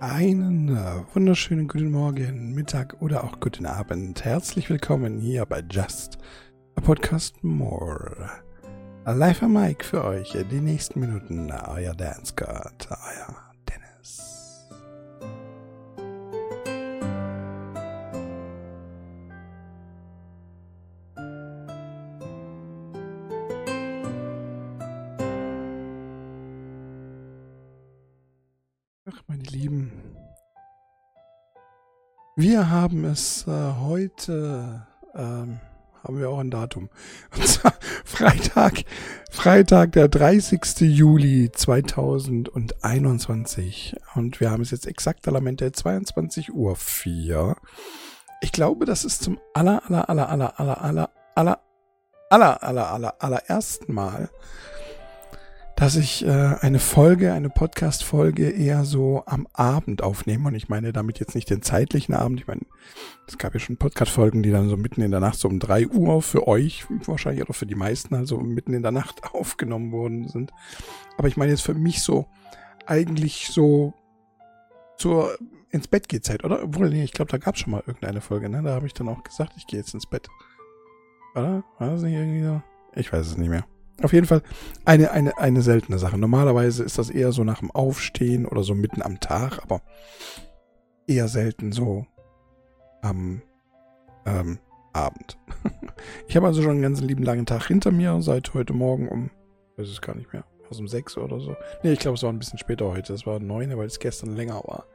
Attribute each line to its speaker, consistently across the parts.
Speaker 1: Einen äh, wunderschönen guten Morgen, Mittag oder auch guten Abend. Herzlich willkommen hier bei Just a Podcast More. Live am Mic für euch die nächsten Minuten. Euer Dance God, euer Wir haben es äh, heute, ähm, haben wir auch ein Datum. Und zwar Freitag, Freitag, der 30. Juli 2021. Und wir haben es jetzt exakt Parlamente 22 Uhr 4. Ich glaube, das ist zum aller, aller, aller, aller, aller, aller, aller, aller, aller, aller, allerersten Mal, dass ich äh, eine Folge, eine Podcast-Folge eher so am Abend aufnehme. Und ich meine damit jetzt nicht den zeitlichen Abend. Ich meine, es gab ja schon Podcast-Folgen, die dann so mitten in der Nacht, so um drei Uhr für euch wahrscheinlich oder für die meisten, also mitten in der Nacht aufgenommen worden sind. Aber ich meine jetzt für mich so eigentlich so zur ins Bett geht Zeit, oder? Obwohl, nee, ich glaube, da gab es schon mal irgendeine Folge, ne? Da habe ich dann auch gesagt, ich gehe jetzt ins Bett. Oder? War das nicht irgendwie so? Ich weiß es nicht mehr. Auf jeden Fall eine, eine, eine seltene Sache. Normalerweise ist das eher so nach dem Aufstehen oder so mitten am Tag, aber eher selten so am ähm, Abend. ich habe also schon einen ganzen lieben langen Tag hinter mir, seit heute Morgen um, weiß es gar nicht mehr, was um sechs oder so. Nee, ich glaube, es war ein bisschen später heute. Es war neun, weil es gestern länger war.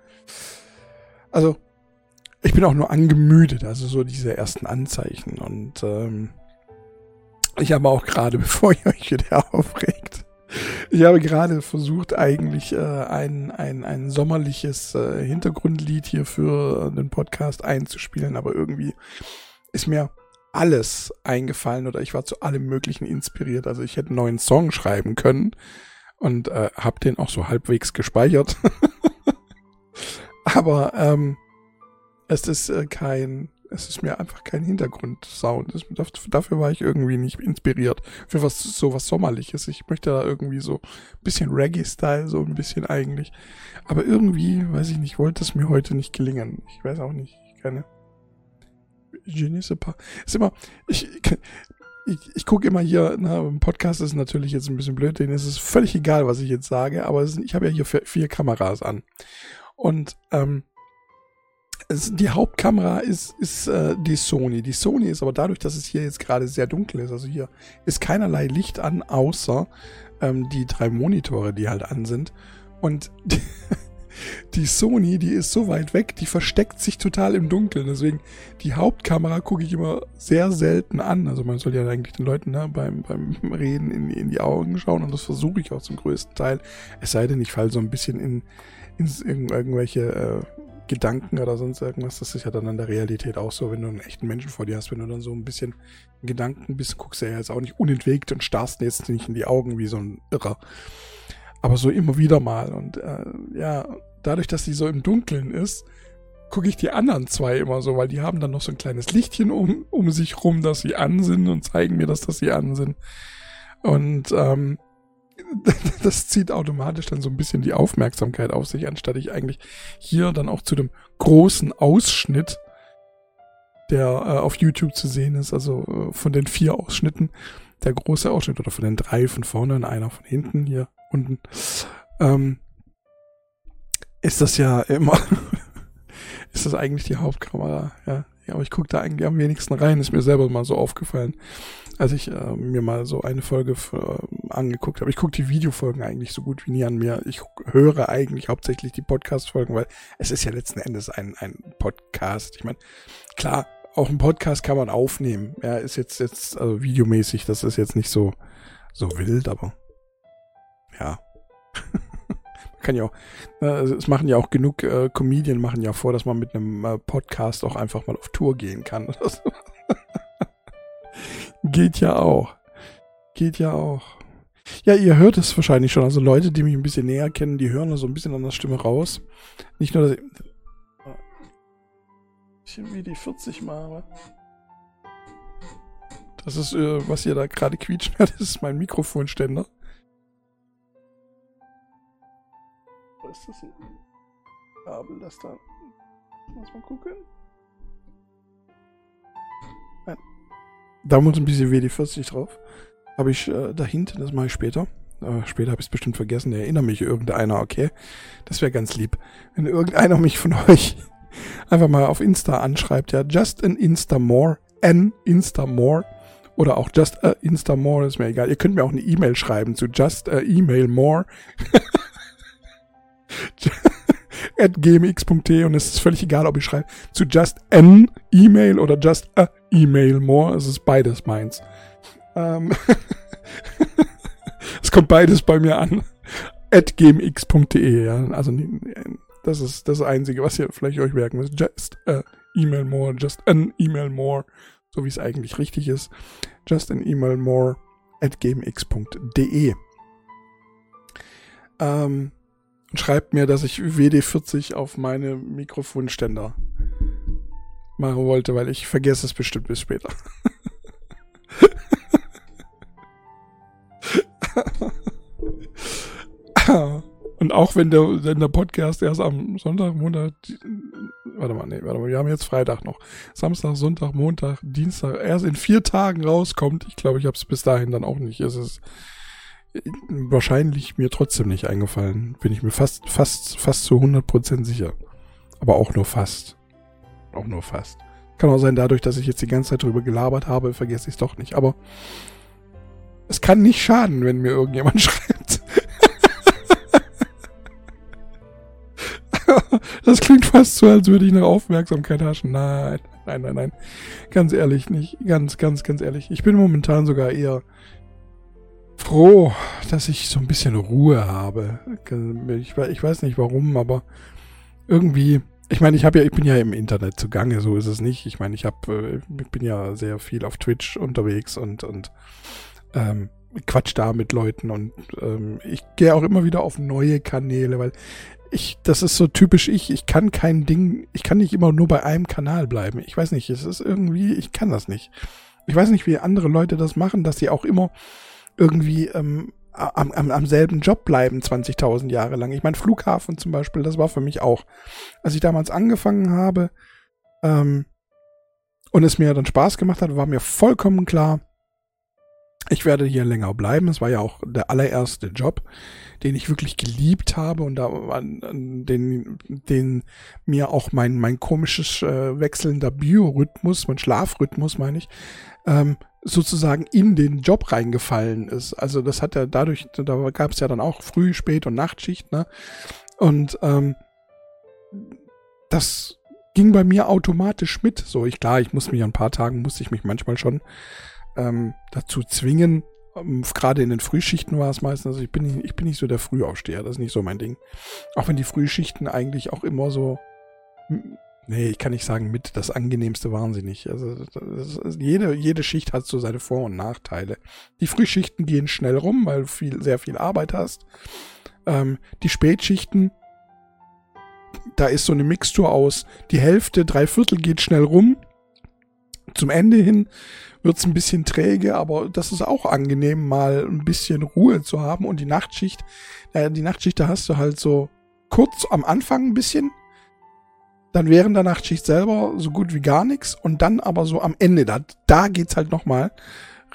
Speaker 1: Also, ich bin auch nur angemüdet, also so diese ersten Anzeichen und ähm, ich habe auch gerade, bevor ihr euch wieder aufregt, ich habe gerade versucht, eigentlich äh, ein, ein, ein sommerliches äh, Hintergrundlied hier für den Podcast einzuspielen, aber irgendwie ist mir alles eingefallen oder ich war zu allem Möglichen inspiriert. Also ich hätte einen neuen Song schreiben können und äh, habe den auch so halbwegs gespeichert. aber ähm, es ist äh, kein es ist mir einfach kein Hintergrundsound. dafür war ich irgendwie nicht inspiriert. Für was so was Sommerliches. Ich möchte da irgendwie so ein bisschen Reggae-Style, so ein bisschen eigentlich. Aber irgendwie, weiß ich nicht, wollte es mir heute nicht gelingen. Ich weiß auch nicht. Keine. Je ne sais pas. Ist immer. Ich, ich, ich gucke immer hier, na, im Podcast ist natürlich jetzt ein bisschen blöd, denen ist es völlig egal, was ich jetzt sage, aber ist, ich habe ja hier vier Kameras an. Und ähm, es, die Hauptkamera ist, ist äh, die Sony. Die Sony ist aber dadurch, dass es hier jetzt gerade sehr dunkel ist, also hier ist keinerlei Licht an, außer ähm, die drei Monitore, die halt an sind. Und die, die Sony, die ist so weit weg, die versteckt sich total im Dunkeln. Deswegen, die Hauptkamera gucke ich immer sehr selten an. Also man soll ja eigentlich den Leuten ne, beim, beim Reden in, in die Augen schauen und das versuche ich auch zum größten Teil. Es sei denn, ich falle so ein bisschen in, in, irgendwelche äh, Gedanken oder sonst irgendwas. Das ist ja dann in der Realität auch so, wenn du einen echten Menschen vor dir hast, wenn du dann so ein bisschen Gedanken bist, guckst du ja jetzt auch nicht unentwegt und starrst jetzt nicht in die Augen wie so ein Irrer. Aber so immer wieder mal. Und äh, ja, dadurch, dass sie so im Dunkeln ist, gucke ich die anderen zwei immer so, weil die haben dann noch so ein kleines Lichtchen um, um sich rum, dass sie an sind und zeigen mir, dass, dass sie an sind. Und ähm, das zieht automatisch dann so ein bisschen die Aufmerksamkeit auf sich, anstatt ich eigentlich hier dann auch zu dem großen Ausschnitt, der äh, auf YouTube zu sehen ist, also äh, von den vier Ausschnitten, der große Ausschnitt oder von den drei von vorne und einer von hinten hier unten, ähm, ist das ja immer, ist das eigentlich die Hauptkamera, ja. Ja, aber ich gucke da eigentlich am wenigsten rein, ist mir selber mal so aufgefallen als ich äh, mir mal so eine Folge für, äh, angeguckt habe. Ich gucke die Videofolgen eigentlich so gut wie nie an mir. Ich höre eigentlich hauptsächlich die Podcast-Folgen, weil es ist ja letzten Endes ein, ein Podcast. Ich meine, klar, auch ein Podcast kann man aufnehmen. Ja, ist jetzt, jetzt, also videomäßig, das ist jetzt nicht so, so wild, aber ja. kann ja auch, äh, es machen ja auch genug äh, Comedien machen ja vor, dass man mit einem äh, Podcast auch einfach mal auf Tour gehen kann. Geht ja auch. Geht ja auch. Ja, ihr hört es wahrscheinlich schon. Also Leute, die mich ein bisschen näher kennen, die hören so ein bisschen an der Stimme raus. Nicht nur, dass ich... Ich wie die 40 mache. Das ist, äh, was ihr da gerade quietschen hört, das ist mein Mikrofonständer. Was ist das denn? Kabel, das da. Lass mal gucken. Da muss ein bisschen WD40 drauf. Habe ich äh, da hinten, das mache ich später. Äh, später habe ich es bestimmt vergessen. Erinnere mich irgendeiner, okay? Das wäre ganz lieb. Wenn irgendeiner mich von euch einfach mal auf Insta anschreibt, ja, just an Insta more, an Insta more oder auch just a Insta more, ist mir egal. Ihr könnt mir auch eine E-Mail schreiben zu just a email more at gmx.de und es ist völlig egal, ob ich schreibe zu just an E-Mail oder just a email more. Es ist beides meins. Ähm es kommt beides bei mir an. at gmx.de, ja. Also das ist das Einzige, was ihr vielleicht euch merken müsst. Just a email more, just an email more, so wie es eigentlich richtig ist. Just an email more at gmx.de. Ähm, schreibt mir, dass ich WD40 auf meine Mikrofonständer machen wollte, weil ich vergesse es bestimmt bis später. Und auch wenn der, wenn der Podcast erst am Sonntag, Montag, warte mal, nee, warte mal, wir haben jetzt Freitag noch. Samstag, Sonntag, Montag, Dienstag, erst in vier Tagen rauskommt. Ich glaube, ich habe es bis dahin dann auch nicht. Es ist wahrscheinlich mir trotzdem nicht eingefallen. Bin ich mir fast, fast, fast zu 100% sicher. Aber auch nur fast. Auch nur fast. Kann auch sein, dadurch, dass ich jetzt die ganze Zeit drüber gelabert habe, vergesse ich es doch nicht. Aber es kann nicht schaden, wenn mir irgendjemand schreibt. das klingt fast so, als würde ich nach Aufmerksamkeit haschen. Nein, nein, nein, nein. Ganz ehrlich nicht. Ganz, ganz, ganz ehrlich. Ich bin momentan sogar eher froh, dass ich so ein bisschen Ruhe habe. Ich, weiß nicht warum, aber irgendwie. Ich meine, ich habe ja, ich bin ja im Internet zugange, so ist es nicht. Ich meine, ich habe, äh, ich bin ja sehr viel auf Twitch unterwegs und und ähm, quatsch da mit Leuten und ähm, ich gehe auch immer wieder auf neue Kanäle, weil ich, das ist so typisch ich, ich kann kein Ding, ich kann nicht immer nur bei einem Kanal bleiben. Ich weiß nicht, es ist irgendwie, ich kann das nicht. Ich weiß nicht, wie andere Leute das machen, dass sie auch immer irgendwie ähm, am, am, am selben Job bleiben 20.000 Jahre lang. Ich meine, Flughafen zum Beispiel, das war für mich auch. Als ich damals angefangen habe ähm, und es mir dann Spaß gemacht hat, war mir vollkommen klar, ich werde hier länger bleiben. Es war ja auch der allererste Job, den ich wirklich geliebt habe und da den, den mir auch mein, mein komisches äh, wechselnder Biorhythmus, mein Schlafrhythmus meine ich, ähm, sozusagen in den Job reingefallen ist. Also das hat ja dadurch, da gab es ja dann auch Früh-, Spät- und Nachtschicht, ne? Und ähm, das ging bei mir automatisch mit. So, ich klar, ich muss mich an ein paar Tagen, musste ich mich manchmal schon ähm, dazu zwingen. Ähm, Gerade in den Frühschichten war es meistens, also ich bin, nicht, ich bin nicht so der Frühaufsteher, das ist nicht so mein Ding. Auch wenn die Frühschichten eigentlich auch immer so, nee, ich kann nicht sagen mit, das angenehmste waren sie nicht. Also jede, jede Schicht hat so seine Vor- und Nachteile. Die Frühschichten gehen schnell rum, weil du viel, sehr viel Arbeit hast. Ähm, die Spätschichten, da ist so eine Mixtur aus, die Hälfte, drei Viertel geht schnell rum. Zum Ende hin wird es ein bisschen träge, aber das ist auch angenehm, mal ein bisschen Ruhe zu haben. Und die Nachtschicht, äh, die Nachtschicht, da hast du halt so kurz am Anfang ein bisschen, dann während der Nachtschicht selber so gut wie gar nichts und dann aber so am Ende, da, da geht's halt nochmal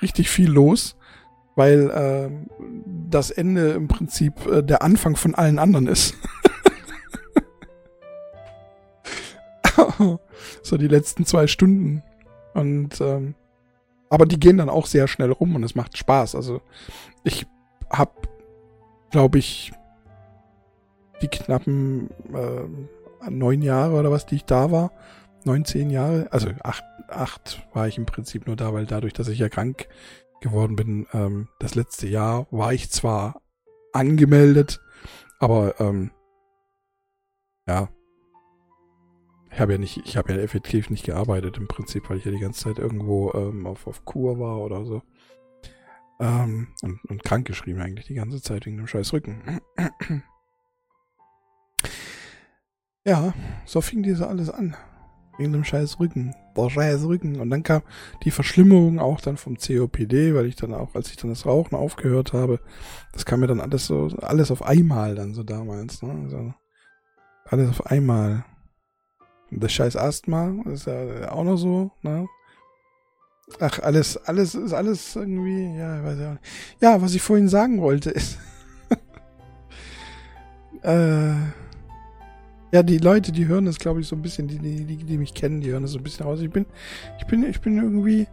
Speaker 1: richtig viel los, weil äh, das Ende im Prinzip äh, der Anfang von allen anderen ist. so die letzten zwei Stunden. Und ähm, aber die gehen dann auch sehr schnell rum und es macht Spaß. Also ich habe, glaube ich, die knappen äh, neun Jahre oder was, die ich da war, neun, zehn Jahre, also acht, acht war ich im Prinzip nur da, weil dadurch, dass ich ja krank geworden bin, ähm, das letzte Jahr war ich zwar angemeldet, aber ähm, ja, ich habe ja nicht, ich habe ja effektiv nicht gearbeitet im Prinzip, weil ich ja die ganze Zeit irgendwo ähm, auf, auf Kur war oder so. Ähm, und, und krank geschrieben eigentlich die ganze Zeit wegen dem scheiß Rücken. Ja, so fing diese alles an. Wegen dem scheiß Rücken. Der scheiß Rücken. Und dann kam die Verschlimmerung auch dann vom COPD, weil ich dann auch, als ich dann das Rauchen aufgehört habe, das kam mir dann alles so, alles auf einmal dann so damals, ne? Also, alles auf einmal. Das scheiß Asthma ist ja auch noch so, ne? Ach, alles, alles ist alles irgendwie, ja, weiß ich auch nicht. Ja, was ich vorhin sagen wollte ist, äh, ja, die Leute, die hören das, glaube ich, so ein bisschen, die, die, die, mich kennen, die hören das so ein bisschen aus. Ich bin, ich bin, ich bin irgendwie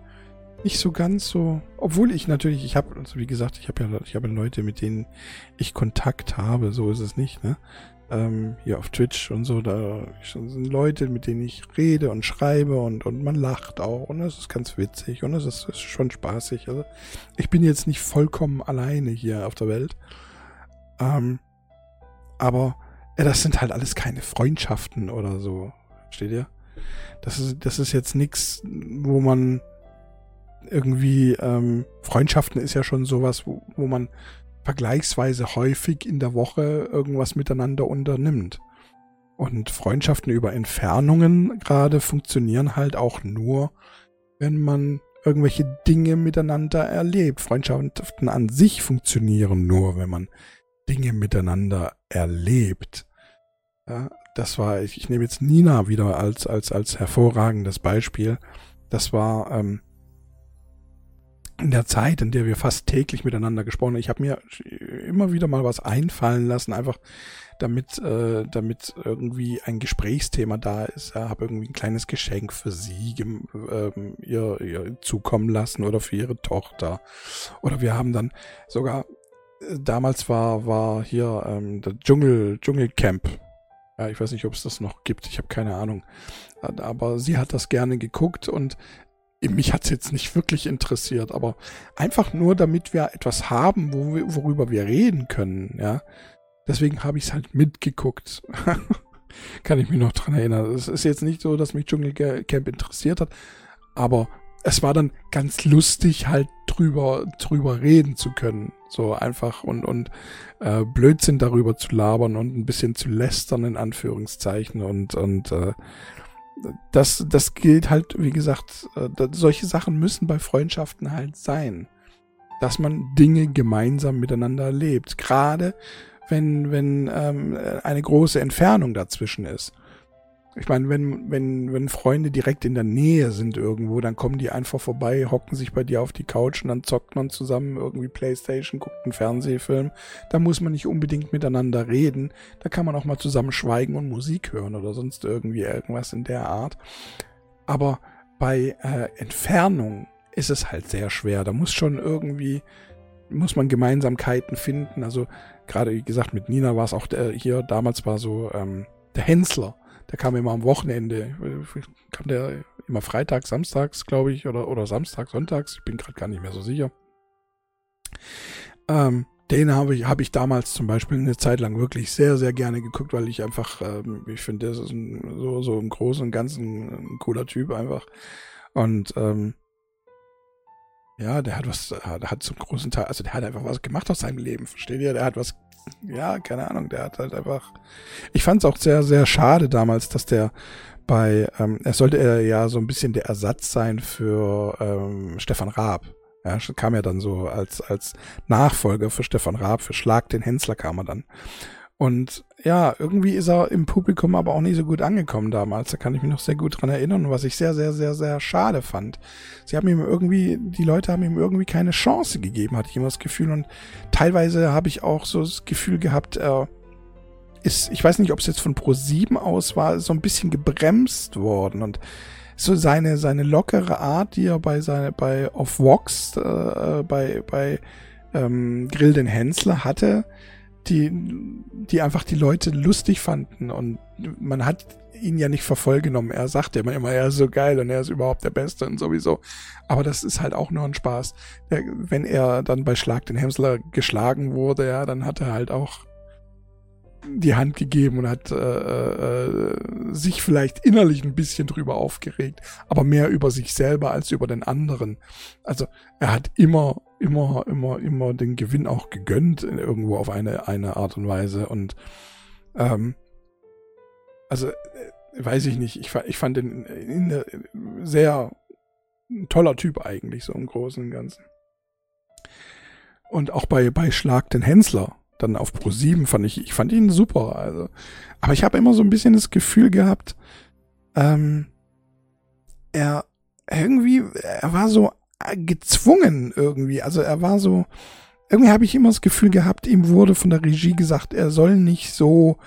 Speaker 1: nicht so ganz so, obwohl ich natürlich, ich habe, also wie gesagt, ich habe ja, ich habe Leute, mit denen ich Kontakt habe, so ist es nicht, ne? Ähm, hier auf Twitch und so, da sind Leute, mit denen ich rede und schreibe und, und man lacht auch und das ist ganz witzig und das ist, ist schon spaßig. Also ich bin jetzt nicht vollkommen alleine hier auf der Welt. Ähm, aber das sind halt alles keine Freundschaften oder so. Steht ihr? Das ist, das ist jetzt nichts, wo man irgendwie, ähm, Freundschaften ist ja schon sowas, wo, wo man vergleichsweise häufig in der Woche irgendwas miteinander unternimmt. Und Freundschaften über Entfernungen gerade funktionieren halt auch nur, wenn man irgendwelche Dinge miteinander erlebt. Freundschaften an sich funktionieren nur, wenn man Dinge miteinander erlebt. Ja, das war, ich, ich nehme jetzt Nina wieder als, als, als hervorragendes Beispiel. Das war ähm, in der Zeit, in der wir fast täglich miteinander gesprochen haben. Ich habe mir immer wieder mal was einfallen lassen, einfach damit, äh, damit irgendwie ein Gesprächsthema da ist. Ja, habe irgendwie ein kleines Geschenk für sie ähm, ihr, ihr zukommen lassen oder für ihre Tochter. Oder wir haben dann sogar damals war, war hier ähm, der Dschungel, Dschungelcamp. Ja, ich weiß nicht, ob es das noch gibt, ich habe keine Ahnung. Aber sie hat das gerne geguckt und mich hat es jetzt nicht wirklich interessiert, aber einfach nur, damit wir etwas haben, wo wir, worüber wir reden können, ja. Deswegen habe ich es halt mitgeguckt. Kann ich mich noch dran erinnern. Es ist jetzt nicht so, dass mich Dschungelcamp interessiert hat, aber es war dann ganz lustig, halt drüber, drüber reden zu können. So einfach und, und äh, Blödsinn darüber zu labern und ein bisschen zu lästern, in Anführungszeichen. Und, und äh, das, das gilt halt, wie gesagt, äh, solche Sachen müssen bei Freundschaften halt sein. Dass man Dinge gemeinsam miteinander erlebt. Gerade wenn, wenn ähm, eine große Entfernung dazwischen ist. Ich meine, wenn, wenn, wenn Freunde direkt in der Nähe sind irgendwo, dann kommen die einfach vorbei, hocken sich bei dir auf die Couch und dann zockt man zusammen irgendwie Playstation, guckt einen Fernsehfilm. Da muss man nicht unbedingt miteinander reden. Da kann man auch mal zusammen schweigen und Musik hören oder sonst irgendwie irgendwas in der Art. Aber bei äh, Entfernung ist es halt sehr schwer. Da muss schon irgendwie, muss man Gemeinsamkeiten finden. Also gerade wie gesagt, mit Nina war es auch der, hier, damals war so ähm, der Hensler der kam immer am Wochenende. Kam der immer freitags, samstags, glaube ich, oder, oder Samstag, sonntags. Ich bin gerade gar nicht mehr so sicher. Ähm, den habe ich, hab ich damals zum Beispiel eine Zeit lang wirklich sehr, sehr gerne geguckt, weil ich einfach, ähm, ich finde, das ist ein, so, so im Großen und Ganzen ein cooler Typ einfach. Und ähm, ja, der hat was, der hat zum großen Teil, also der hat einfach was gemacht aus seinem Leben, versteht ihr? Der hat was ja, keine Ahnung, der hat halt einfach. Ich fand es auch sehr, sehr schade damals, dass der bei, ähm, er sollte ja so ein bisschen der Ersatz sein für ähm, Stefan Raab. Ja, kam ja dann so als, als Nachfolger für Stefan Raab, für Schlag den Hensler kam er dann. Und ja, irgendwie ist er im Publikum aber auch nicht so gut angekommen damals. Da kann ich mich noch sehr gut dran erinnern, was ich sehr, sehr, sehr, sehr schade fand. Sie haben ihm irgendwie, die Leute haben ihm irgendwie keine Chance gegeben, hatte ich immer das Gefühl. Und teilweise habe ich auch so das Gefühl gehabt, er ist, ich weiß nicht, ob es jetzt von Pro7 aus war, so ein bisschen gebremst worden. Und so seine, seine lockere Art, die er bei seine, bei auf Vox, äh, bei, bei ähm, Grill den Hensler hatte, die, die einfach die Leute lustig fanden und man hat ihn ja nicht für voll genommen. Er sagte immer, immer, er ist so geil und er ist überhaupt der Beste und sowieso. Aber das ist halt auch nur ein Spaß. wenn er dann bei Schlag den Hemsler geschlagen wurde, ja, dann hat er halt auch die Hand gegeben und hat äh, äh, sich vielleicht innerlich ein bisschen drüber aufgeregt, aber mehr über sich selber als über den anderen. Also er hat immer, immer, immer, immer den Gewinn auch gegönnt, irgendwo auf eine, eine Art und Weise. Und ähm, also äh, weiß ich nicht, ich, ich fand den in der, sehr ein toller Typ eigentlich, so im Großen und Ganzen. Und auch bei, bei Schlag den Hensler dann auf Pro 7 fand ich, ich fand ihn super. Also, aber ich habe immer so ein bisschen das Gefühl gehabt, ähm, er irgendwie, er war so gezwungen irgendwie. Also er war so, irgendwie habe ich immer das Gefühl gehabt, ihm wurde von der Regie gesagt, er soll nicht so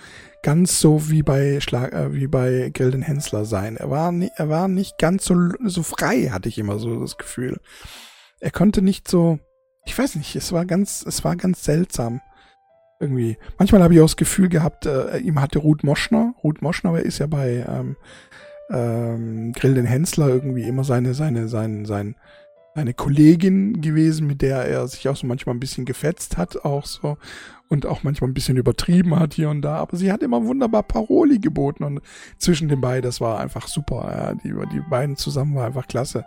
Speaker 1: ganz so wie bei Schlag, äh, wie bei Gilden Hensler sein. Er war, nie, er war nicht ganz so, so frei, hatte ich immer so das Gefühl. Er konnte nicht so, ich weiß nicht, es war ganz, es war ganz seltsam. Irgendwie. Manchmal habe ich auch das Gefühl gehabt, äh, ihm hatte Ruth Moschner, Ruth Moschner, wer ist ja bei ähm, ähm, Grill den Hensler irgendwie immer seine, seine, sein, sein, eine Kollegin gewesen, mit der er sich auch so manchmal ein bisschen gefetzt hat, auch so. Und auch manchmal ein bisschen übertrieben hat hier und da. Aber sie hat immer wunderbar Paroli geboten und zwischen den beiden, das war einfach super. Ja. Die, die beiden zusammen war einfach klasse.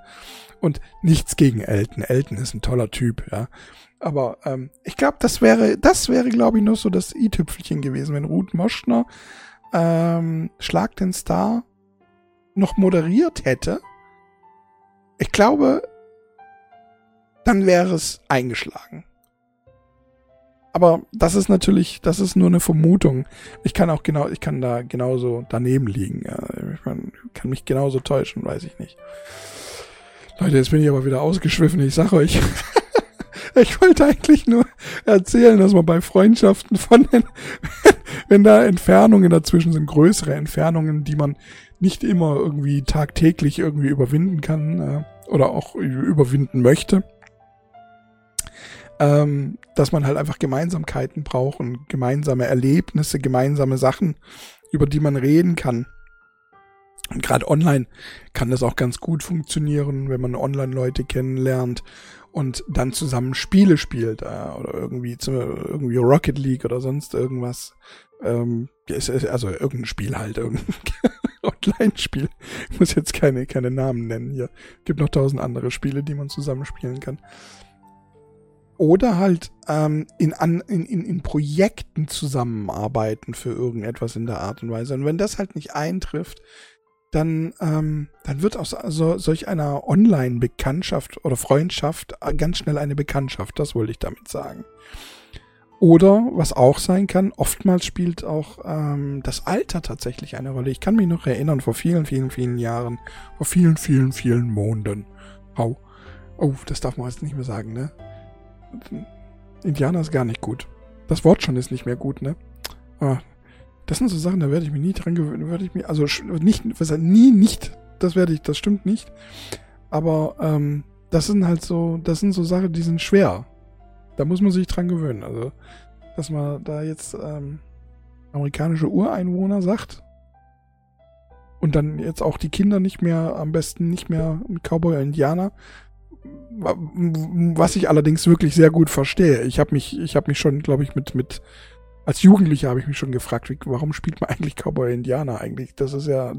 Speaker 1: Und nichts gegen Elton. Elton ist ein toller Typ, ja. Aber ähm, ich glaube, das wäre, das wäre, glaube ich, nur so das i-Tüpfelchen gewesen, wenn Ruth Moschner ähm, Schlag den Star noch moderiert hätte. Ich glaube, dann wäre es eingeschlagen. Aber das ist natürlich, das ist nur eine Vermutung. Ich kann auch genau, ich kann da genauso daneben liegen. Ich kann mich genauso täuschen, weiß ich nicht. Leute, jetzt bin ich aber wieder ausgeschwiffen. Ich sag euch, ich wollte eigentlich nur erzählen, dass man bei Freundschaften von den, wenn da Entfernungen dazwischen sind, größere Entfernungen, die man nicht immer irgendwie tagtäglich irgendwie überwinden kann äh, oder auch überwinden möchte, ähm, dass man halt einfach Gemeinsamkeiten braucht und gemeinsame Erlebnisse, gemeinsame Sachen, über die man reden kann. Und gerade online kann das auch ganz gut funktionieren, wenn man online Leute kennenlernt und dann zusammen Spiele spielt äh, oder irgendwie zu, irgendwie Rocket League oder sonst irgendwas. Ähm, also irgendein Spiel halt, irgendein Online-Spiel. Ich muss jetzt keine, keine Namen nennen hier. Gibt noch tausend andere Spiele, die man zusammen spielen kann oder halt ähm, in, an, in, in, in Projekten zusammenarbeiten für irgendetwas in der Art und Weise. Und wenn das halt nicht eintrifft, dann, ähm, dann wird aus so, solch einer Online-Bekanntschaft oder Freundschaft ganz schnell eine Bekanntschaft, das wollte ich damit sagen. Oder, was auch sein kann, oftmals spielt auch ähm, das Alter tatsächlich eine Rolle. Ich kann mich noch erinnern, vor vielen, vielen, vielen Jahren, vor vielen, vielen, vielen Monden. Oh, oh das darf man jetzt nicht mehr sagen, ne? Indianer ist gar nicht gut. Das Wort schon ist nicht mehr gut, ne? Ah, das sind so Sachen, da werde ich mich nie dran gewöhnen. Werde ich mir, also nicht, was nie nicht, das werde ich, das stimmt nicht. Aber ähm, das sind halt so, das sind so Sachen, die sind schwer. Da muss man sich dran gewöhnen. Also, dass man da jetzt ähm, amerikanische Ureinwohner sagt und dann jetzt auch die Kinder nicht mehr, am besten nicht mehr Cowboy-Indianer, was ich allerdings wirklich sehr gut verstehe. Ich habe mich, ich habe mich schon, glaube ich, mit mit als Jugendlicher habe ich mich schon gefragt, wie, warum spielt man eigentlich Cowboy Indianer eigentlich? Das ist ja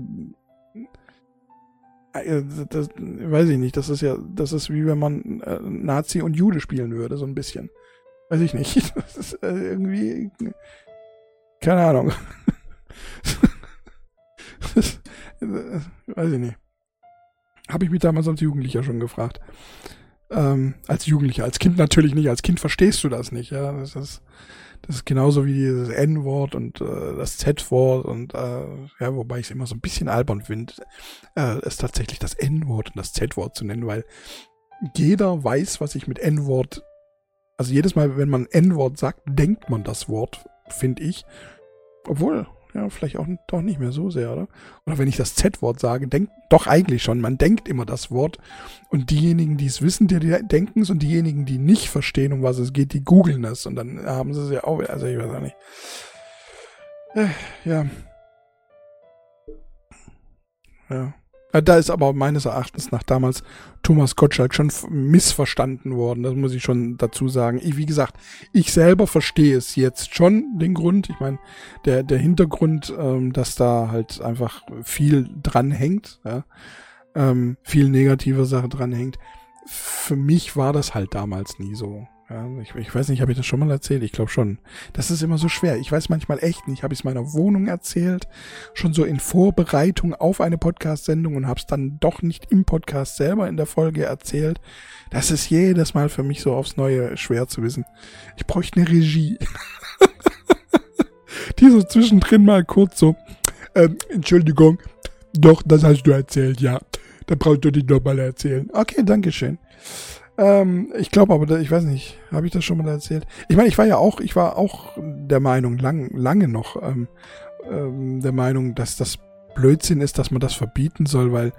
Speaker 1: äh, das, weiß ich nicht, das ist ja, das ist wie wenn man äh, Nazi und Jude spielen würde, so ein bisschen. Weiß ich nicht. Das ist äh, irgendwie. Keine Ahnung. das, weiß ich nicht. Habe ich mich damals als Jugendlicher schon gefragt. Ähm, als Jugendlicher, als Kind natürlich nicht. Als Kind verstehst du das nicht. Ja, das ist, das ist genauso wie dieses N-Wort und äh, das Z-Wort und äh, ja, wobei ich es immer so ein bisschen albern finde, äh, es tatsächlich das N-Wort und das Z-Wort zu nennen, weil jeder weiß, was ich mit N-Wort, also jedes Mal, wenn man N-Wort sagt, denkt man das Wort, finde ich. Obwohl, ja, vielleicht auch doch nicht mehr so sehr, oder? Oder wenn ich das Z-Wort sage, denkt doch eigentlich schon. Man denkt immer das Wort. Und diejenigen, die es wissen, die, die denken es. Und diejenigen, die nicht verstehen, um was es geht, die googeln es. Und dann haben sie es ja auch. Also ich weiß auch nicht. Äh, ja. Ja. Äh, da ist aber meines Erachtens nach damals Thomas Gottschalk schon missverstanden worden. Das muss ich schon dazu sagen. Ich, wie gesagt, ich selber verstehe es jetzt schon, den Grund. Ich meine, der, der Hintergrund, ähm, dass da halt einfach viel dran hängt, ja, ähm, viel negative Sache dran hängt. Für mich war das halt damals nie so. Ja, ich, ich, weiß nicht, habe ich das schon mal erzählt? Ich glaube schon. Das ist immer so schwer. Ich weiß manchmal echt nicht. Habe ich es meiner Wohnung erzählt, schon so in Vorbereitung auf eine Podcast-Sendung und habe es dann doch nicht im Podcast selber in der Folge erzählt. Das ist jedes Mal für mich so aufs Neue schwer zu wissen. Ich bräuchte eine Regie. Die so zwischendrin mal kurz so, ähm, Entschuldigung, doch, das hast du erzählt, ja. Da brauchst du dich nochmal erzählen. Okay, Dankeschön. Ähm, ich glaube aber, ich weiß nicht, habe ich das schon mal erzählt? Ich meine, ich war ja auch, ich war auch der Meinung, lang, lange noch, ähm, ähm, der Meinung, dass das Blödsinn ist, dass man das verbieten soll, weil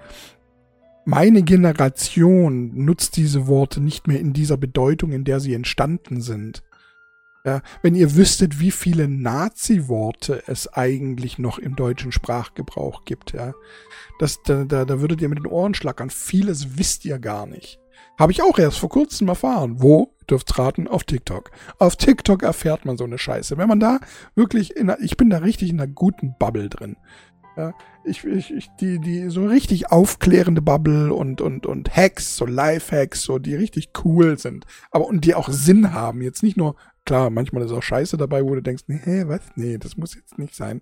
Speaker 1: meine Generation nutzt diese Worte nicht mehr in dieser Bedeutung, in der sie entstanden sind. Ja, wenn ihr wüsstet, wie viele Nazi-Worte es eigentlich noch im deutschen Sprachgebrauch gibt, ja, das, da, da, da würdet ihr mit den Ohren schlackern. Vieles wisst ihr gar nicht. Habe ich auch erst vor kurzem erfahren. Wo? Dürft raten, auf TikTok. Auf TikTok erfährt man so eine Scheiße. Wenn man da wirklich in einer, ich bin da richtig in einer guten Bubble drin. Ja, ich, ich, ich, die, die, so richtig aufklärende Bubble und, und, und Hacks, so Live-Hacks, so, die richtig cool sind. Aber, und die auch Sinn haben. Jetzt nicht nur, klar, manchmal ist auch Scheiße dabei, wo du denkst, nee, was? Nee, das muss jetzt nicht sein.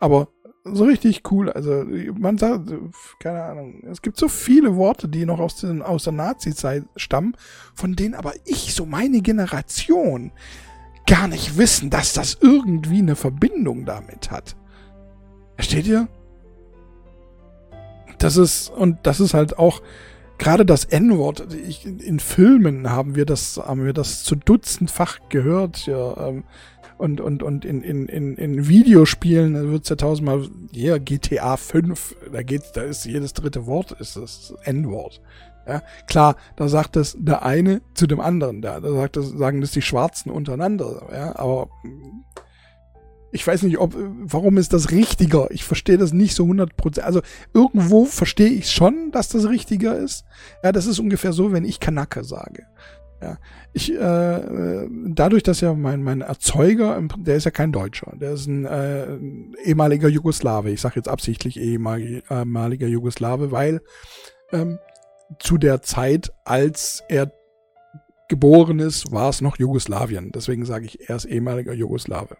Speaker 1: Aber so richtig cool. Also man sagt, keine Ahnung, es gibt so viele Worte, die noch aus, den, aus der Nazi-Zeit stammen, von denen aber ich, so meine Generation, gar nicht wissen, dass das irgendwie eine Verbindung damit hat. Versteht ihr? Das ist, und das ist halt auch, gerade das N-Wort, in Filmen haben wir das, haben wir das zu dutzendfach gehört, ja, ähm, und, und, und in, in, in, in Videospielen wird es ja tausendmal, ja, GTA 5, da geht's, da ist jedes dritte Wort, ist das N-Wort. Ja, klar, da sagt es der eine zu dem anderen, da, da sagt das, sagen das die Schwarzen untereinander, ja, aber ich weiß nicht, ob, warum ist das richtiger? Ich verstehe das nicht so 100%. Also irgendwo verstehe ich schon, dass das richtiger ist. Ja, das ist ungefähr so, wenn ich Kanake sage. Ja, ich, äh, dadurch, dass ja mein, mein Erzeuger, der ist ja kein Deutscher, der ist ein äh, ehemaliger Jugoslawe. Ich sage jetzt absichtlich ehemaliger Jugoslawe, weil ähm, zu der Zeit, als er geboren ist, war es noch Jugoslawien. Deswegen sage ich, er ist ehemaliger Jugoslawe.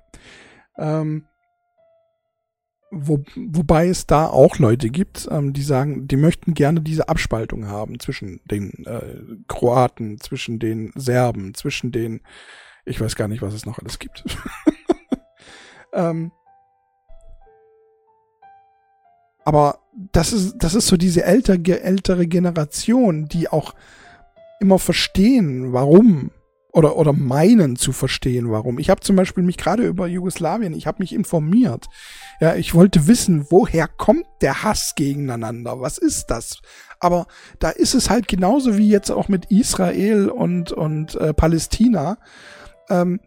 Speaker 1: Ähm, wo, wobei es da auch Leute gibt, ähm, die sagen, die möchten gerne diese Abspaltung haben zwischen den äh, Kroaten, zwischen den Serben, zwischen den, ich weiß gar nicht, was es noch alles gibt. ähm, aber das ist, das ist so diese ältere, ältere Generation, die auch immer verstehen, warum oder, oder meinen zu verstehen, warum. Ich habe zum Beispiel mich gerade über Jugoslawien, ich habe mich informiert. Ja, ich wollte wissen, woher kommt der Hass gegeneinander? Was ist das? Aber da ist es halt genauso wie jetzt auch mit Israel und, und äh, Palästina. Ähm,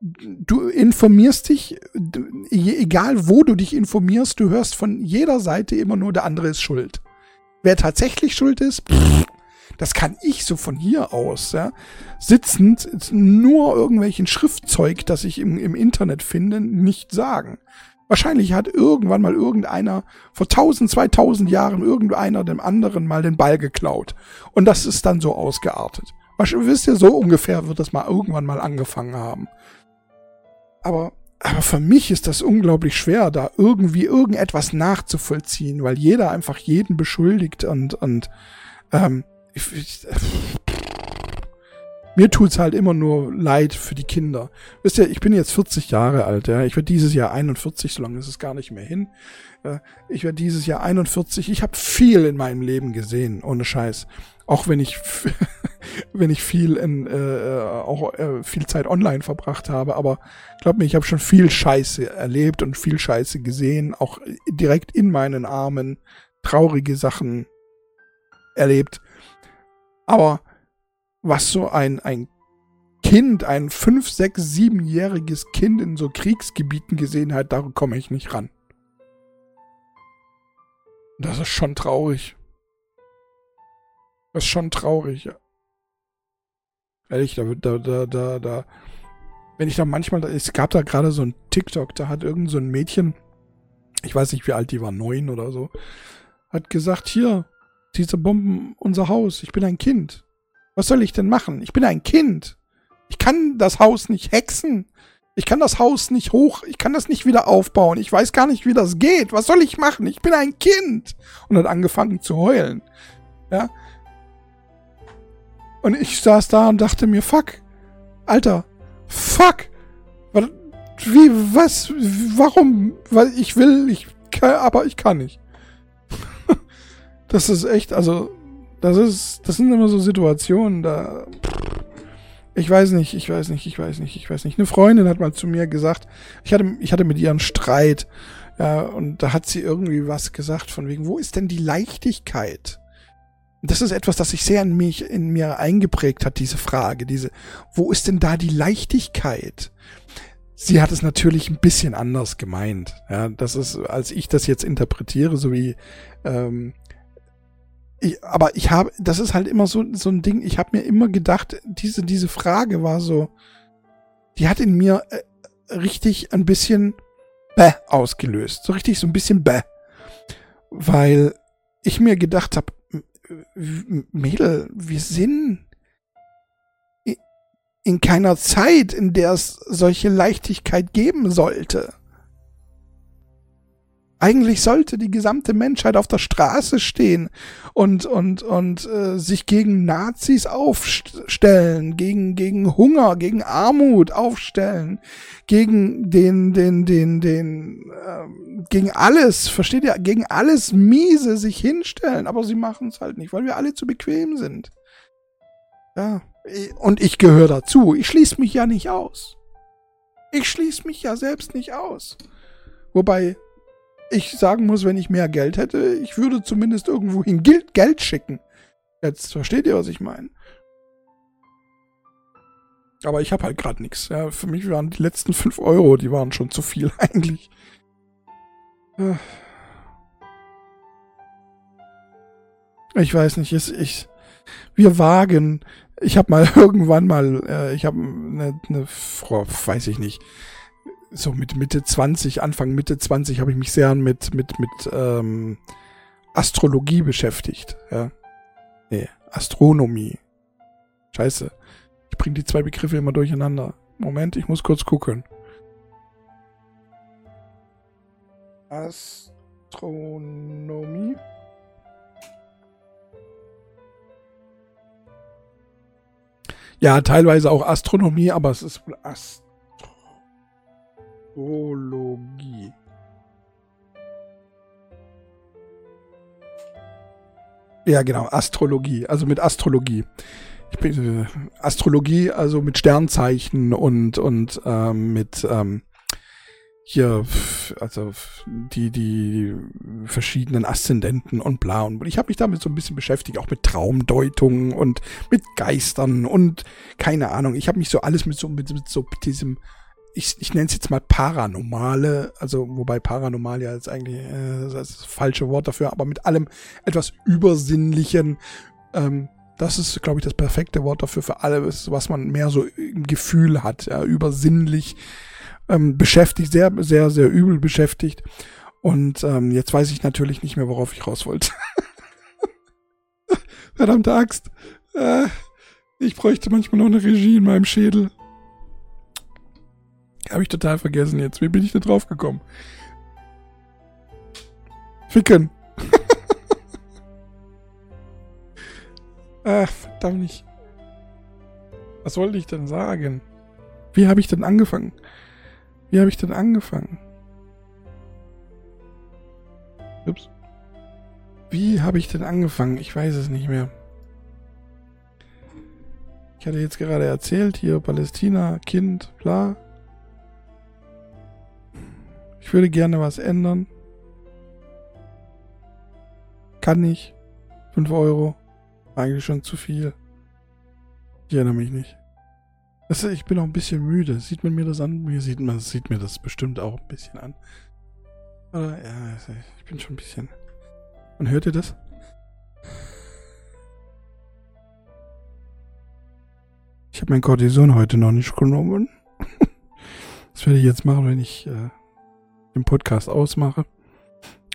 Speaker 1: du informierst dich, egal wo du dich informierst, du hörst von jeder Seite immer nur, der andere ist schuld. Wer tatsächlich schuld ist, pff, das kann ich so von hier aus, ja, sitzend, nur irgendwelchen Schriftzeug, das ich im, im Internet finde, nicht sagen. Wahrscheinlich hat irgendwann mal irgendeiner vor 1000, 2000 Jahren irgendeiner dem anderen mal den Ball geklaut. Und das ist dann so ausgeartet. Wisst ihr, so ungefähr wird das mal irgendwann mal angefangen haben. Aber, aber für mich ist das unglaublich schwer, da irgendwie irgendetwas nachzuvollziehen, weil jeder einfach jeden beschuldigt und, und ähm, ich, ich, mir tut's halt immer nur leid für die Kinder. Wisst ihr, ich bin jetzt 40 Jahre alt, ja. Ich werde dieses Jahr 41, so lange ist es gar nicht mehr hin. Ich werde dieses Jahr 41. Ich habe viel in meinem Leben gesehen, ohne Scheiß. Auch wenn ich, wenn ich viel in, äh, auch äh, viel Zeit online verbracht habe, aber glaub mir, ich habe schon viel Scheiße erlebt und viel Scheiße gesehen, auch direkt in meinen Armen, traurige Sachen erlebt. Aber was so ein, ein Kind, ein 5, 6, 7-jähriges Kind in so Kriegsgebieten gesehen hat, da komme ich nicht ran. Das ist schon traurig. Das ist schon traurig. Ehrlich, da, da, da, da, da. Wenn ich da manchmal, es gab da gerade so ein TikTok, da hat irgend so ein Mädchen, ich weiß nicht wie alt die war, neun oder so, hat gesagt, hier, diese Bomben unser Haus. Ich bin ein Kind. Was soll ich denn machen? Ich bin ein Kind. Ich kann das Haus nicht hexen. Ich kann das Haus nicht hoch, ich kann das nicht wieder aufbauen. Ich weiß gar nicht, wie das geht. Was soll ich machen? Ich bin ein Kind. Und hat angefangen zu heulen. Ja. Und ich saß da und dachte mir, fuck. Alter, fuck. Wie, was, warum? Weil ich will, ich aber ich kann nicht. Das ist echt, also, das ist, das sind immer so Situationen, da, ich weiß nicht, ich weiß nicht, ich weiß nicht, ich weiß nicht. Eine Freundin hat mal zu mir gesagt, ich hatte, ich hatte mit ihr einen Streit, ja, und da hat sie irgendwie was gesagt von wegen, wo ist denn die Leichtigkeit? Das ist etwas, das sich sehr in mich, in mir eingeprägt hat, diese Frage, diese, wo ist denn da die Leichtigkeit? Sie hat es natürlich ein bisschen anders gemeint. Ja, das ist, als ich das jetzt interpretiere, so wie ähm, ich, aber ich habe, das ist halt immer so, so ein Ding, ich habe mir immer gedacht, diese, diese Frage war so, die hat in mir äh, richtig ein bisschen bäh ausgelöst. So richtig so ein bisschen bäh. Weil ich mir gedacht habe, Mädel, wir sind in keiner Zeit, in der es solche Leichtigkeit geben sollte. Eigentlich sollte die gesamte Menschheit auf der Straße stehen und und und äh, sich gegen Nazis aufstellen, gegen gegen Hunger, gegen Armut aufstellen, gegen den den den den äh, gegen alles, versteht ihr, gegen alles miese sich hinstellen, aber sie machen es halt nicht, weil wir alle zu bequem sind. Ja, und ich gehöre dazu. Ich schließe mich ja nicht aus. Ich schließe mich ja selbst nicht aus. Wobei ich sagen muss, wenn ich mehr Geld hätte, ich würde zumindest irgendwohin Geld schicken. Jetzt versteht ihr, was ich meine? Aber ich habe halt gerade nichts. Ja, für mich waren die letzten 5 Euro, die waren schon zu viel eigentlich. Ich weiß nicht, ich, ich, wir wagen. Ich habe mal irgendwann mal, äh, ich habe eine, eine Frau, weiß ich nicht, so mit Mitte 20, Anfang Mitte 20 habe ich mich sehr mit, mit, mit ähm, Astrologie beschäftigt. Ja. Nee, Astronomie. Scheiße. Ich bringe die zwei Begriffe immer durcheinander. Moment, ich muss kurz gucken. Astronomie. Ja, teilweise auch Astronomie, aber es ist Ast Astrologie. Ja, genau, Astrologie, also mit Astrologie. Bin, äh, Astrologie, also mit Sternzeichen und, und ähm, mit ähm, hier, also die, die verschiedenen Aszendenten und bla und ich habe mich damit so ein bisschen beschäftigt, auch mit Traumdeutungen und mit Geistern und keine Ahnung. Ich habe mich so alles mit so, mit, mit so diesem ich, ich nenne es jetzt mal paranormale, also wobei paranormal ja jetzt eigentlich äh, das, das falsche Wort dafür, aber mit allem etwas Übersinnlichen, ähm, das ist, glaube ich, das perfekte Wort dafür für alles, was man mehr so im Gefühl hat, ja, übersinnlich ähm, beschäftigt, sehr, sehr, sehr übel beschäftigt. Und ähm, jetzt weiß ich natürlich nicht mehr, worauf ich raus wollte. Verdammte Axt. Äh, ich bräuchte manchmal noch eine Regie in meinem Schädel. Habe ich total vergessen jetzt. Wie bin ich da drauf gekommen? Ficken. Ach, verdammt nicht. Was wollte ich denn sagen? Wie habe ich denn angefangen? Wie habe ich denn angefangen? Ups. Wie habe ich denn angefangen? Ich weiß es nicht mehr. Ich hatte jetzt gerade erzählt, hier Palästina, Kind, bla. Ich würde gerne was ändern. Kann nicht. 5 Euro. Eigentlich schon zu viel. Ich erinnere mich nicht. Also ich bin auch ein bisschen müde. Sieht man mir das an? Mir sieht man sieht mir das bestimmt auch ein bisschen an. Oder ja, also ich bin schon ein bisschen. Und hört ihr das? Ich habe mein Cortison heute noch nicht genommen. das werde ich jetzt machen, wenn ich äh, den Podcast ausmache,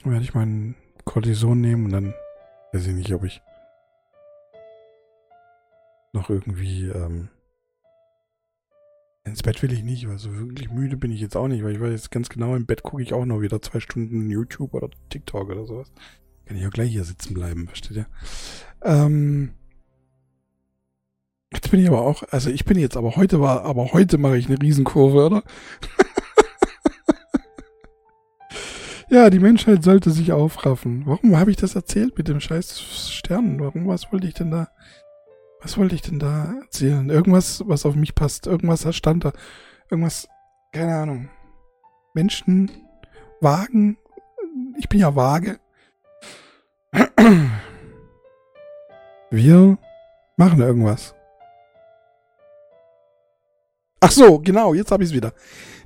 Speaker 1: werde ich meinen Cortison nehmen und dann weiß ich nicht, ob ich noch irgendwie ähm, Ins Bett will ich nicht, weil so wirklich müde bin ich jetzt auch nicht, weil ich weiß jetzt ganz genau, im Bett gucke ich auch noch wieder zwei Stunden YouTube oder TikTok oder sowas. Kann ich auch gleich hier sitzen bleiben, versteht ihr? Ähm, jetzt bin ich aber auch, also ich bin jetzt, aber heute war, aber heute mache ich eine Riesenkurve, oder? ja, die Menschheit sollte sich aufraffen. Warum habe ich das erzählt mit dem scheiß Stern? Warum, was wollte ich denn da? Was wollte ich denn da erzählen? Irgendwas, was auf mich passt. Irgendwas stand da. Irgendwas, keine Ahnung. Menschen, Wagen. Ich bin ja vage. Wir machen irgendwas. Ach so, genau, jetzt habe ich es wieder.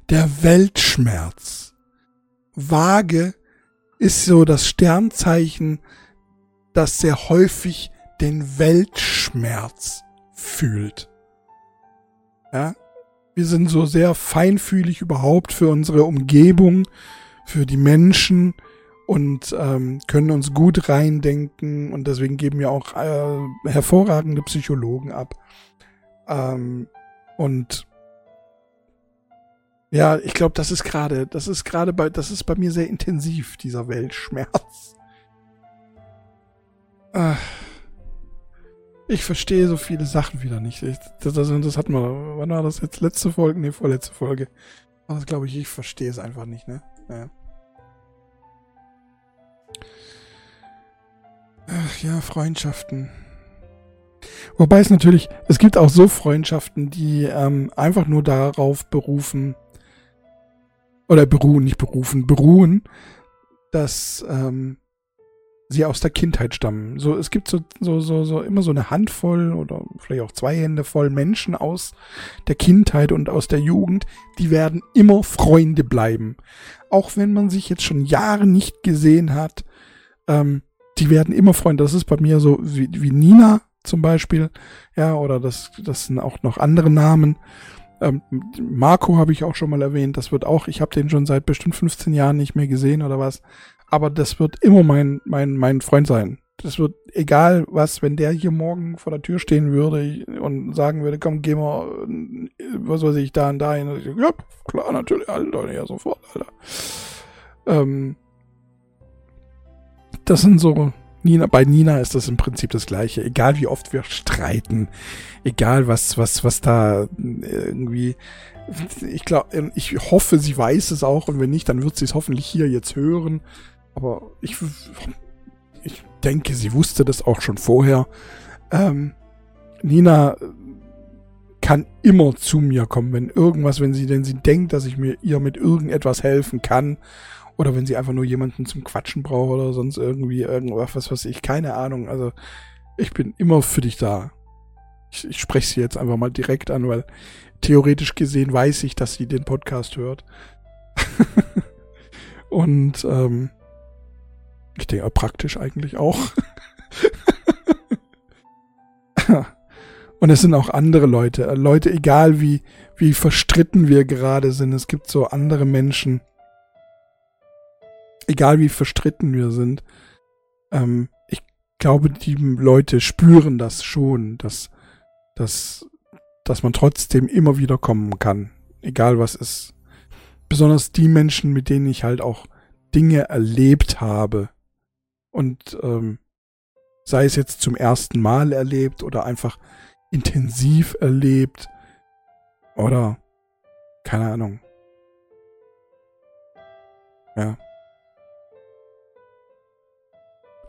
Speaker 1: Der Weltschmerz. Waage ist so das Sternzeichen, das sehr häufig den Weltschmerz fühlt. Ja? Wir sind so sehr feinfühlig überhaupt für unsere Umgebung, für die Menschen und ähm, können uns gut reindenken und deswegen geben wir auch äh, hervorragende Psychologen ab. Ähm, und ja, ich glaube, das ist gerade, das ist gerade bei, das ist bei mir sehr intensiv, dieser Weltschmerz. Ach. Ich verstehe so viele Sachen wieder nicht. Ich, das, das, das hatten wir. Wann war das jetzt? Letzte Folge? Nee, vorletzte Folge. Das glaube ich, ich verstehe es einfach nicht, ne? Ja. Ach ja, Freundschaften. Wobei es natürlich, es gibt auch so Freundschaften, die ähm, einfach nur darauf berufen, oder beruhen, nicht berufen, beruhen, dass ähm, sie aus der Kindheit stammen. So, es gibt so, so, so, so immer so eine Handvoll oder vielleicht auch zwei Hände voll Menschen aus der Kindheit und aus der Jugend, die werden immer Freunde bleiben. Auch wenn man sich jetzt schon Jahre nicht gesehen hat, ähm, die werden immer Freunde. Das ist bei mir so wie, wie Nina zum Beispiel, ja, oder das, das sind auch noch andere Namen. Ähm, Marco habe ich auch schon mal erwähnt. Das wird auch, ich habe den schon seit bestimmt 15 Jahren nicht mehr gesehen oder was aber das wird immer mein, mein, mein Freund sein. Das wird egal was, wenn der hier morgen vor der Tür stehen würde und sagen würde, komm, geh mal, was weiß ich, da und da hin. Ja, klar, natürlich, Alter, ja, sofort, Alter. Ähm, das sind so, Nina, bei Nina ist das im Prinzip das Gleiche. Egal wie oft wir streiten, egal was, was, was da irgendwie, ich glaube, ich hoffe, sie weiß es auch und wenn nicht, dann wird sie es hoffentlich hier jetzt hören. Aber ich, ich denke, sie wusste das auch schon vorher. Ähm, Nina kann immer zu mir kommen, wenn irgendwas, wenn sie, denn sie denkt, dass ich mir ihr mit irgendetwas helfen kann. Oder wenn sie einfach nur jemanden zum Quatschen braucht oder sonst irgendwie irgendwas, was weiß ich, keine Ahnung. Also ich bin immer für dich da. Ich, ich spreche sie jetzt einfach mal direkt an, weil theoretisch gesehen weiß ich, dass sie den Podcast hört. Und ähm, ich denke praktisch eigentlich auch. Und es sind auch andere Leute. Leute, egal wie, wie verstritten wir gerade sind. Es gibt so andere Menschen. Egal wie verstritten wir sind. Ähm, ich glaube, die Leute spüren das schon, dass, dass, dass man trotzdem immer wieder kommen kann. Egal was ist. Besonders die Menschen, mit denen ich halt auch Dinge erlebt habe und ähm, sei es jetzt zum ersten Mal erlebt oder einfach intensiv erlebt oder keine Ahnung. Ja.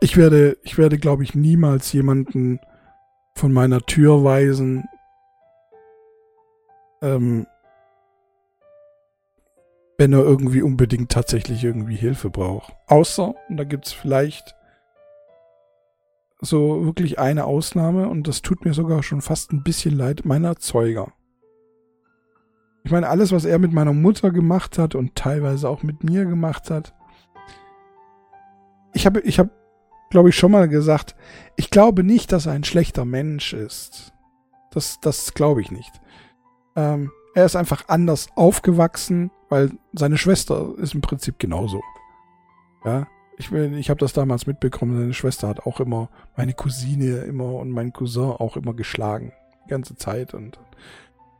Speaker 1: Ich werde, ich werde, glaube ich, niemals jemanden von meiner Tür weisen, ähm, wenn er irgendwie unbedingt tatsächlich irgendwie Hilfe braucht. Außer, und da gibt es vielleicht so wirklich eine Ausnahme, und das tut mir sogar schon fast ein bisschen leid, mein Erzeuger. Ich meine, alles, was er mit meiner Mutter gemacht hat und teilweise auch mit mir gemacht hat. Ich habe, ich habe, glaube ich, schon mal gesagt, ich glaube nicht, dass er ein schlechter Mensch ist. Das, das glaube ich nicht. Ähm, er ist einfach anders aufgewachsen, weil seine Schwester ist im Prinzip genauso. Ja, ich, ich habe das damals mitbekommen. Seine Schwester hat auch immer meine Cousine immer und mein Cousin auch immer geschlagen. Die ganze Zeit und,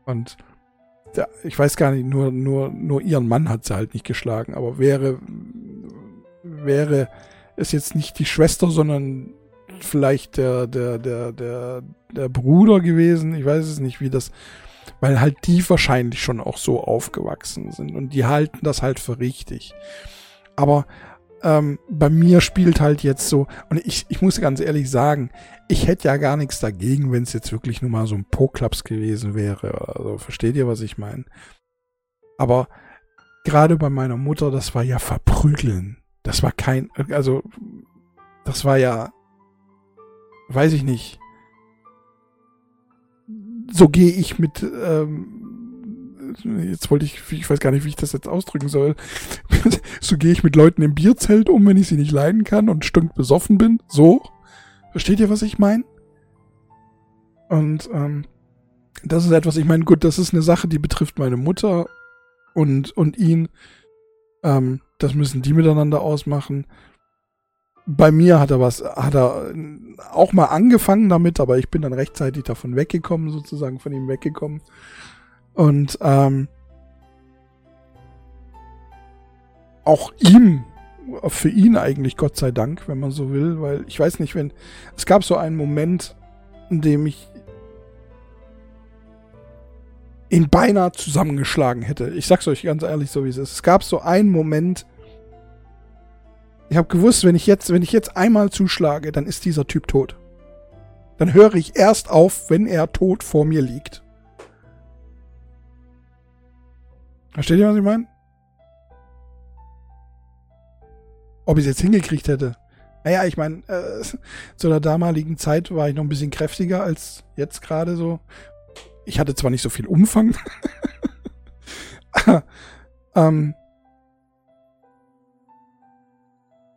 Speaker 1: und ja, ich weiß gar nicht, nur, nur, nur ihren Mann hat sie halt nicht geschlagen, aber wäre, wäre es jetzt nicht die Schwester, sondern vielleicht der, der, der, der, der Bruder gewesen. Ich weiß es nicht, wie das, weil halt die wahrscheinlich schon auch so aufgewachsen sind und die halten das halt für richtig. Aber ähm, bei mir spielt halt jetzt so, und ich, ich muss ganz ehrlich sagen, ich hätte ja gar nichts dagegen, wenn es jetzt wirklich nur mal so ein Po-Klaps gewesen wäre. Also, versteht ihr, was ich meine? Aber gerade bei meiner Mutter, das war ja verprügeln. Das war kein, also, das war ja, weiß ich nicht. So gehe ich mit, ähm, jetzt wollte ich, ich weiß gar nicht, wie ich das jetzt ausdrücken soll. so gehe ich mit Leuten im Bierzelt um, wenn ich sie nicht leiden kann und stunk besoffen bin. So. Versteht ihr, was ich meine? Und ähm, das ist etwas, ich meine, gut, das ist eine Sache, die betrifft meine Mutter und, und ihn. Ähm, das müssen die miteinander ausmachen. Bei mir hat er was, hat er auch mal angefangen damit, aber ich bin dann rechtzeitig davon weggekommen, sozusagen von ihm weggekommen. Und ähm, auch ihm für ihn eigentlich, Gott sei Dank, wenn man so will, weil ich weiß nicht, wenn. Es gab so einen Moment, in dem ich ihn beinahe zusammengeschlagen hätte. Ich sag's euch ganz ehrlich, so wie es ist. Es gab so einen Moment. Ich habe gewusst, wenn ich jetzt, wenn ich jetzt einmal zuschlage, dann ist dieser Typ tot. Dann höre ich erst auf, wenn er tot vor mir liegt. Versteht ihr, was ich meine? Ob ich es jetzt hingekriegt hätte. Naja, ich meine, äh, zu der damaligen Zeit war ich noch ein bisschen kräftiger als jetzt gerade so. Ich hatte zwar nicht so viel Umfang. ähm,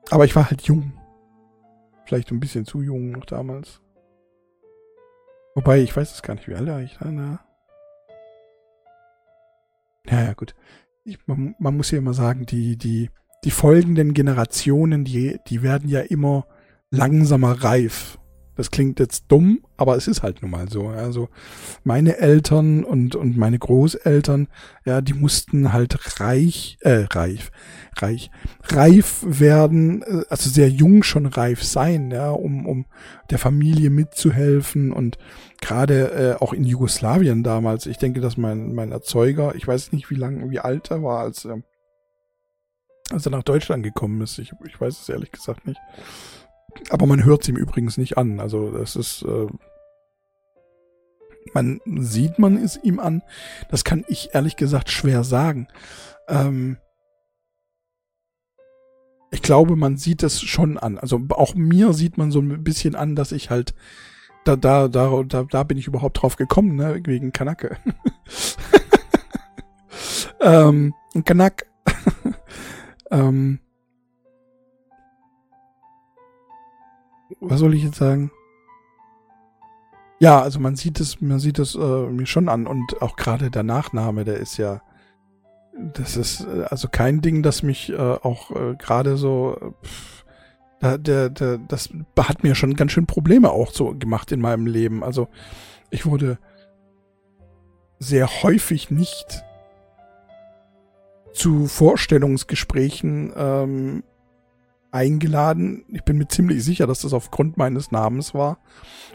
Speaker 1: aber ich war halt jung. Vielleicht ein bisschen zu jung noch damals. Wobei, ich weiß es gar nicht, wie alt ich war. Ne? Ja, ja, gut. Ich, man, man muss ja immer sagen, die, die, die folgenden Generationen, die, die werden ja immer langsamer reif. Das klingt jetzt dumm, aber es ist halt nun mal so. Also meine Eltern und, und meine Großeltern, ja, die mussten halt reich, äh, reif, reich, reif werden, äh, also sehr jung schon reif sein, ja, um, um der Familie mitzuhelfen und gerade äh, auch in Jugoslawien damals. Ich denke, dass mein, mein Erzeuger, ich weiß nicht, wie lang, wie alt er war, als er als er nach Deutschland gekommen ist. Ich, ich weiß es ehrlich gesagt nicht. Aber man hört es ihm übrigens nicht an. Also das ist, äh, man sieht man es ihm an. Das kann ich ehrlich gesagt schwer sagen. Ähm, ich glaube, man sieht es schon an. Also auch mir sieht man so ein bisschen an, dass ich halt da, da, da, da, da bin ich überhaupt drauf gekommen, ne, wegen Kanake. ähm, Kanak ähm, was soll ich jetzt sagen? Ja, also man sieht es, man sieht es äh, mir schon an und auch gerade der Nachname, der ist ja, das ist äh, also kein Ding, das mich äh, auch äh, gerade so, pff, da, der, der, das hat mir schon ganz schön Probleme auch so gemacht in meinem Leben. Also ich wurde sehr häufig nicht zu Vorstellungsgesprächen ähm, eingeladen. Ich bin mir ziemlich sicher, dass das aufgrund meines Namens war.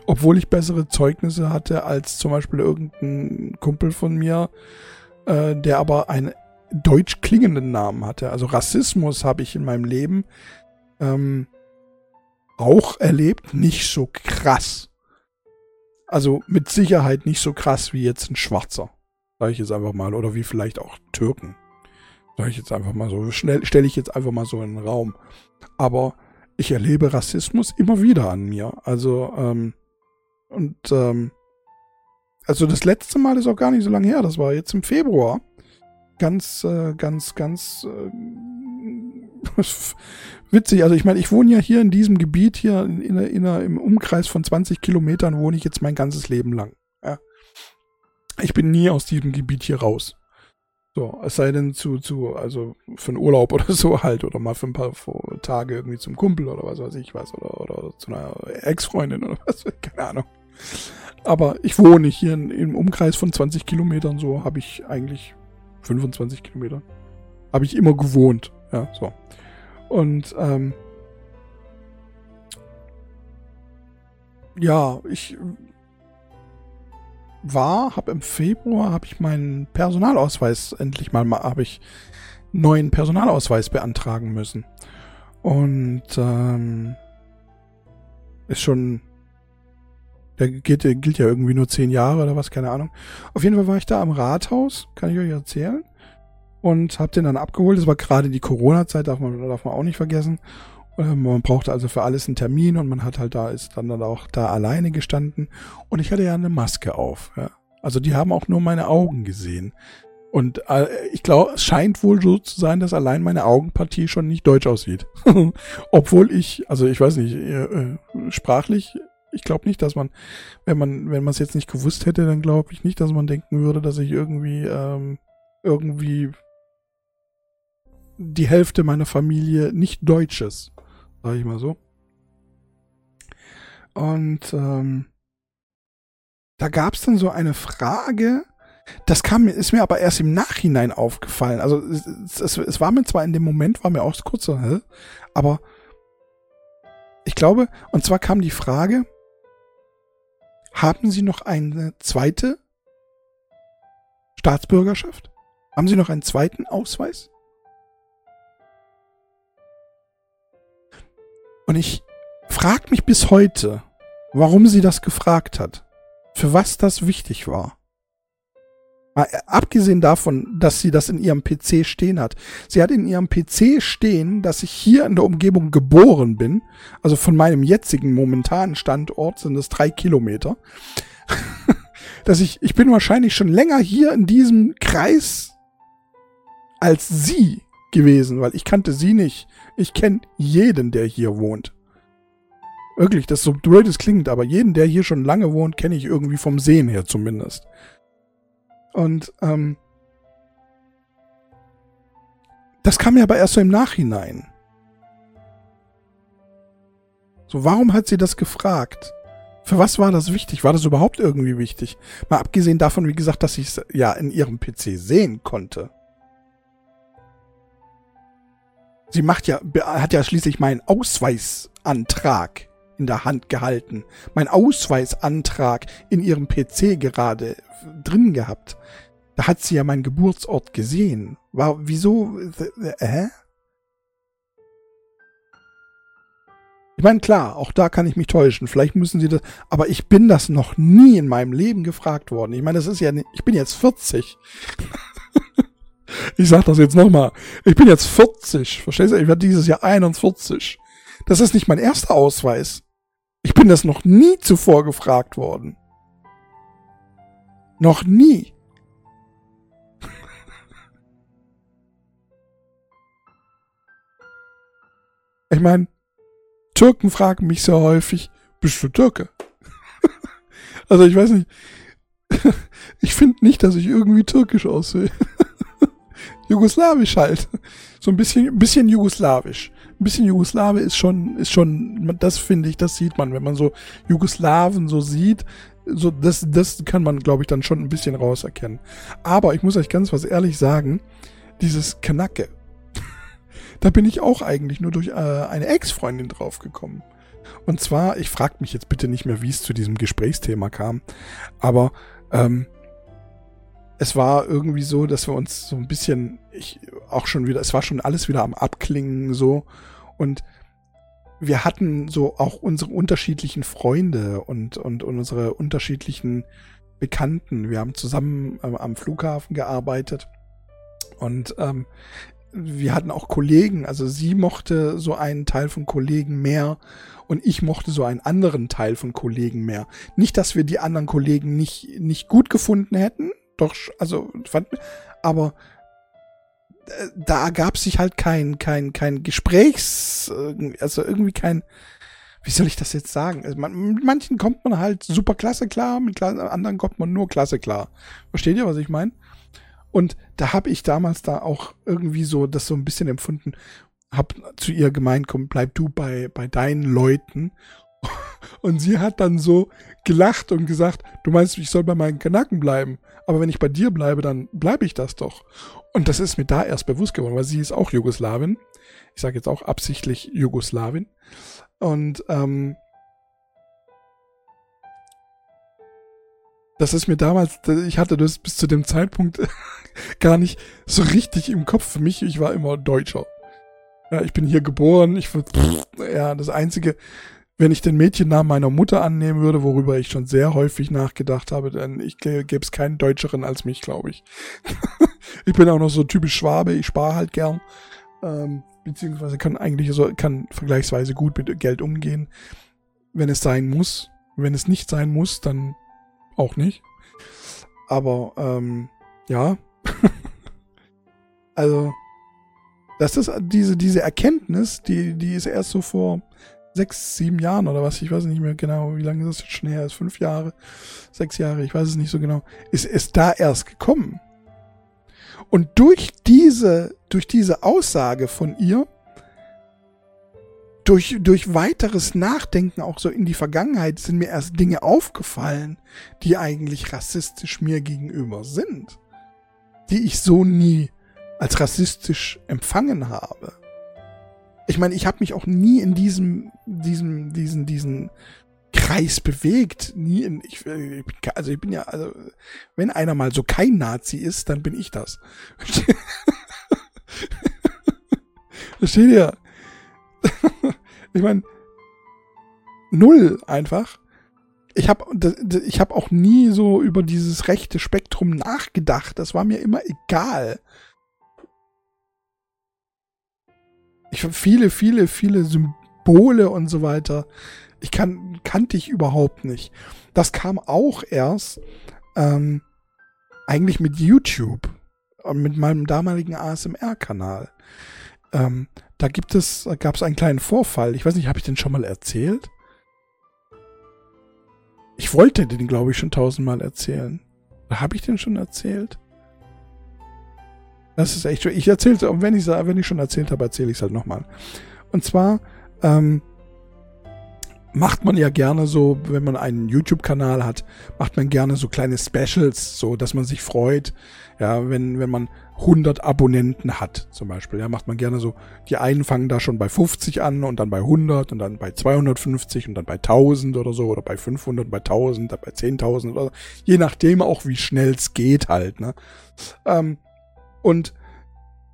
Speaker 1: Obwohl ich bessere Zeugnisse hatte als zum Beispiel irgendein Kumpel von mir, äh, der aber einen deutsch klingenden Namen hatte. Also Rassismus habe ich in meinem Leben ähm, auch erlebt, nicht so krass. Also mit Sicherheit nicht so krass wie jetzt ein Schwarzer. Sag ich jetzt einfach mal. Oder wie vielleicht auch Türken. Sag ich jetzt einfach mal so. Stelle ich jetzt einfach mal so in den Raum. Aber ich erlebe Rassismus immer wieder an mir. Also, ähm, und, ähm, also das letzte Mal ist auch gar nicht so lange her. Das war jetzt im Februar. Ganz, äh, ganz, ganz äh, witzig. Also ich meine, ich wohne ja hier in diesem Gebiet hier in, in, in, im Umkreis von 20 Kilometern wohne ich jetzt mein ganzes Leben lang. Ja. Ich bin nie aus diesem Gebiet hier raus. So, es sei denn zu, zu, also für einen Urlaub oder so halt, oder mal für ein paar Tage irgendwie zum Kumpel oder was weiß ich was, oder, oder zu einer Ex-Freundin oder was, keine Ahnung. Aber ich wohne hier in, im Umkreis von 20 Kilometern, so habe ich eigentlich 25 Kilometer. Habe ich immer gewohnt. Ja, so. Und ähm, ja, ich war, habe im Februar habe ich meinen Personalausweis endlich mal, habe ich neuen Personalausweis beantragen müssen. Und ähm, ist schon, der gilt, der gilt ja irgendwie nur zehn Jahre oder was, keine Ahnung. Auf jeden Fall war ich da am Rathaus, kann ich euch erzählen. Und hab den dann abgeholt. Das war gerade die Corona-Zeit, darf man, darf man auch nicht vergessen. Ähm, man brauchte also für alles einen Termin und man hat halt da, ist dann, dann auch da alleine gestanden. Und ich hatte ja eine Maske auf. Ja. Also die haben auch nur meine Augen gesehen. Und äh, ich glaube, es scheint wohl so zu sein, dass allein meine Augenpartie schon nicht deutsch aussieht. Obwohl ich, also ich weiß nicht, äh, äh sprachlich, ich glaube nicht, dass man, wenn man, wenn man es jetzt nicht gewusst hätte, dann glaube ich nicht, dass man denken würde, dass ich irgendwie, ähm, irgendwie die Hälfte meiner Familie nicht deutsch ist sag ich mal so. Und ähm, da gab es dann so eine Frage, das kam ist mir aber erst im Nachhinein aufgefallen. Also es, es, es war mir zwar in dem Moment, war mir auch kurz so, hä? aber ich glaube, und zwar kam die Frage, haben Sie noch eine zweite Staatsbürgerschaft? Haben Sie noch einen zweiten Ausweis? Und ich frage mich bis heute, warum sie das gefragt hat. Für was das wichtig war. Mal abgesehen davon, dass sie das in ihrem PC stehen hat. Sie hat in ihrem PC stehen, dass ich hier in der Umgebung geboren bin. Also von meinem jetzigen momentanen Standort sind es drei Kilometer. dass ich, ich bin wahrscheinlich schon länger hier in diesem Kreis als sie gewesen, weil ich kannte sie nicht. Ich kenne jeden, der hier wohnt. Wirklich, das so blöd es klingt, aber jeden, der hier schon lange wohnt, kenne ich irgendwie vom Sehen her zumindest. Und ähm, das kam mir aber erst so im Nachhinein. So, warum hat sie das gefragt? Für was war das wichtig? War das überhaupt irgendwie wichtig? Mal abgesehen davon, wie gesagt, dass ich es ja in ihrem PC sehen konnte. Sie macht ja, hat ja schließlich meinen Ausweisantrag in der Hand gehalten. Mein Ausweisantrag in ihrem PC gerade drin gehabt. Da hat sie ja meinen Geburtsort gesehen. War, wieso, äh? Ich meine, klar, auch da kann ich mich täuschen. Vielleicht müssen sie das, aber ich bin das noch nie in meinem Leben gefragt worden. Ich meine, das ist ja, ich bin jetzt 40. Ich sag das jetzt nochmal. Ich bin jetzt 40. Verstehst du? Ich werde dieses Jahr 41. Das ist nicht mein erster Ausweis. Ich bin das noch nie zuvor gefragt worden. Noch nie. Ich meine, Türken fragen mich sehr häufig, bist du Türke? also ich weiß nicht. Ich finde nicht, dass ich irgendwie türkisch aussehe. Jugoslawisch halt. So ein bisschen, ein bisschen jugoslawisch. Ein bisschen Jugoslawe ist schon, ist schon, das finde ich, das sieht man, wenn man so Jugoslawen so sieht, so, das, das kann man, glaube ich, dann schon ein bisschen rauserkennen. Aber ich muss euch ganz was ehrlich sagen, dieses Kanacke, da bin ich auch eigentlich nur durch äh, eine Ex-Freundin draufgekommen. Und zwar, ich frage mich jetzt bitte nicht mehr, wie es zu diesem Gesprächsthema kam, aber ähm, es war irgendwie so, dass wir uns so ein bisschen, ich auch schon wieder, es war schon alles wieder am Abklingen so und wir hatten so auch unsere unterschiedlichen Freunde und, und, und unsere unterschiedlichen Bekannten. Wir haben zusammen ähm, am Flughafen gearbeitet und ähm, wir hatten auch Kollegen. Also sie mochte so einen Teil von Kollegen mehr und ich mochte so einen anderen Teil von Kollegen mehr. Nicht, dass wir die anderen Kollegen nicht, nicht gut gefunden hätten, doch, also fand, aber äh, da gab sich halt kein, kein, kein Gesprächs, also irgendwie kein, wie soll ich das jetzt sagen? Also man, mit manchen kommt man halt super klasse klar, mit anderen kommt man nur klasse klar. Versteht ihr, was ich meine? Und da habe ich damals da auch irgendwie so das so ein bisschen empfunden, hab zu ihr gemeint, komm, bleib du bei, bei deinen Leuten Und sie hat dann so gelacht und gesagt, du meinst, ich soll bei meinen Kanaken bleiben. Aber wenn ich bei dir bleibe, dann bleibe ich das doch. Und das ist mir da erst bewusst geworden, weil sie ist auch Jugoslawin. Ich sage jetzt auch absichtlich Jugoslawin. Und ähm, das ist mir damals, ich hatte das bis zu dem Zeitpunkt gar nicht so richtig im Kopf. Für mich, ich war immer Deutscher. Ja, ich bin hier geboren. Ich ja, das einzige, wenn ich den Mädchennamen meiner Mutter annehmen würde, worüber ich schon sehr häufig nachgedacht habe, dann gäbe es keinen Deutscheren als mich, glaube ich. ich bin auch noch so typisch Schwabe, ich spare halt gern. Ähm, beziehungsweise kann eigentlich so, kann vergleichsweise gut mit Geld umgehen, wenn es sein muss. Wenn es nicht sein muss, dann auch nicht. Aber ähm, ja. also, das ist diese, diese Erkenntnis, die, die ist erst so vor sechs, sieben Jahren oder was, ich weiß nicht mehr genau, wie lange das jetzt schon her ist, fünf Jahre, sechs Jahre, ich weiß es nicht so genau, ist, ist da erst gekommen. Und durch diese, durch diese Aussage von ihr, durch, durch weiteres Nachdenken auch so in die Vergangenheit sind mir erst Dinge aufgefallen, die eigentlich rassistisch mir gegenüber sind. Die ich so nie als rassistisch empfangen habe ich meine, ich habe mich auch nie in diesem, diesem, diesen, diesen Kreis bewegt. Nie in, ich, also ich bin ja, also, wenn einer mal so kein Nazi ist, dann bin ich das. Versteht ihr? ich meine, null einfach. Ich habe ich hab auch nie so über dieses rechte Spektrum nachgedacht. Das war mir immer egal. Ich viele, viele, viele Symbole und so weiter. Ich kann, kannte ich überhaupt nicht. Das kam auch erst ähm, eigentlich mit YouTube und mit meinem damaligen ASMR-Kanal. Ähm, da gibt es, gab es einen kleinen Vorfall. Ich weiß nicht, habe ich den schon mal erzählt? Ich wollte den, glaube ich, schon tausendmal erzählen. Habe ich den schon erzählt? Das ist echt, ich erzähle und wenn ich wenn ich schon erzählt habe, erzähle ich es halt nochmal. Und zwar ähm, macht man ja gerne so, wenn man einen YouTube-Kanal hat, macht man gerne so kleine Specials, so dass man sich freut. Ja, wenn, wenn man 100 Abonnenten hat, zum Beispiel, ja, macht man gerne so, die einen fangen da schon bei 50 an und dann bei 100 und dann bei 250 und dann bei 1000 oder so oder bei 500, bei 1000, dann bei 10.000 oder so. je nachdem auch, wie schnell es geht halt, ne. Ähm, und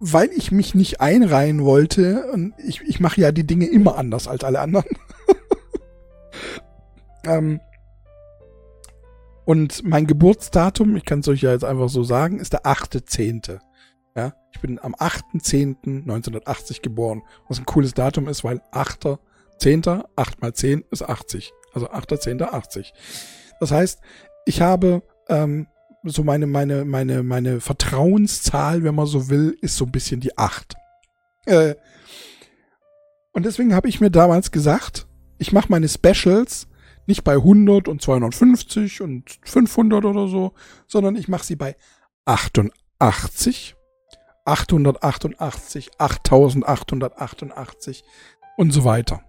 Speaker 1: weil ich mich nicht einreihen wollte, und ich, ich mache ja die Dinge immer anders als alle anderen. ähm, und mein Geburtsdatum, ich kann es euch ja jetzt einfach so sagen, ist der 8.10. Ja, ich bin am 8.10.1980 geboren, was ein cooles Datum ist, weil 8.10. 8 mal 10 ist 80. Also 8.10.80. Das heißt, ich habe ähm, so meine, meine, meine, meine Vertrauenszahl, wenn man so will, ist so ein bisschen die 8. Äh, und deswegen habe ich mir damals gesagt, ich mache meine Specials nicht bei 100 und 250 und 500 oder so, sondern ich mache sie bei 88, 888, 8888 und so weiter.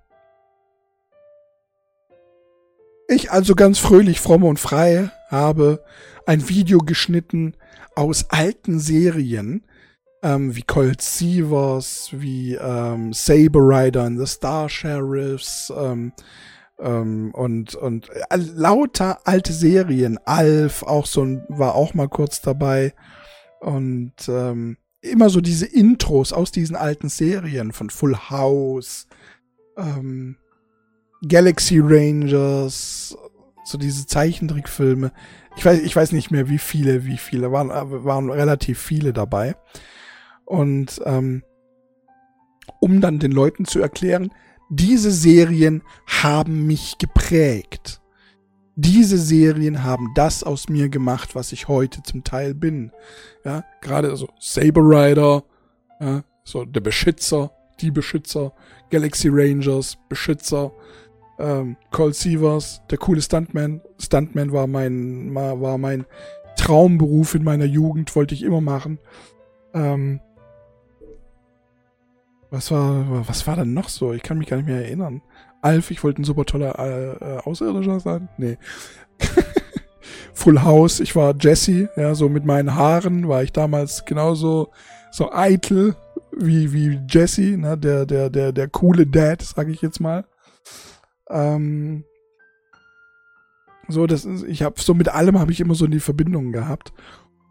Speaker 1: Ich also ganz fröhlich, fromm und frei habe ein Video geschnitten aus alten Serien, ähm, wie Colt Seavers, wie ähm, Saber Rider and the Star Sheriffs ähm, ähm, und, und äh, lauter alte Serien. Alf auch so ein, war auch mal kurz dabei. Und ähm, immer so diese Intros aus diesen alten Serien von Full House, ähm, Galaxy Rangers, so diese Zeichentrickfilme. Ich weiß, ich weiß nicht mehr, wie viele, wie viele, waren, waren relativ viele dabei. Und ähm, um dann den Leuten zu erklären, diese Serien haben mich geprägt. Diese Serien haben das aus mir gemacht, was ich heute zum Teil bin. Ja, gerade so Saber Rider, ja, so der Beschützer, die Beschützer, Galaxy Rangers, Beschützer, ähm, Colt Sievers, der coole Stuntman. Stuntman war mein, war mein Traumberuf in meiner Jugend, wollte ich immer machen. Ähm, Was war, was war denn noch so? Ich kann mich gar nicht mehr erinnern. Alf, ich wollte ein super toller äh, äh Außerirdischer sein. Nee. Full House, ich war Jesse, ja, so mit meinen Haaren war ich damals genauso so eitel wie, wie Jesse, ne, der, der, der, der coole Dad, sag ich jetzt mal. Ähm, so, das ist, ich habe so mit allem habe ich immer so die Verbindungen gehabt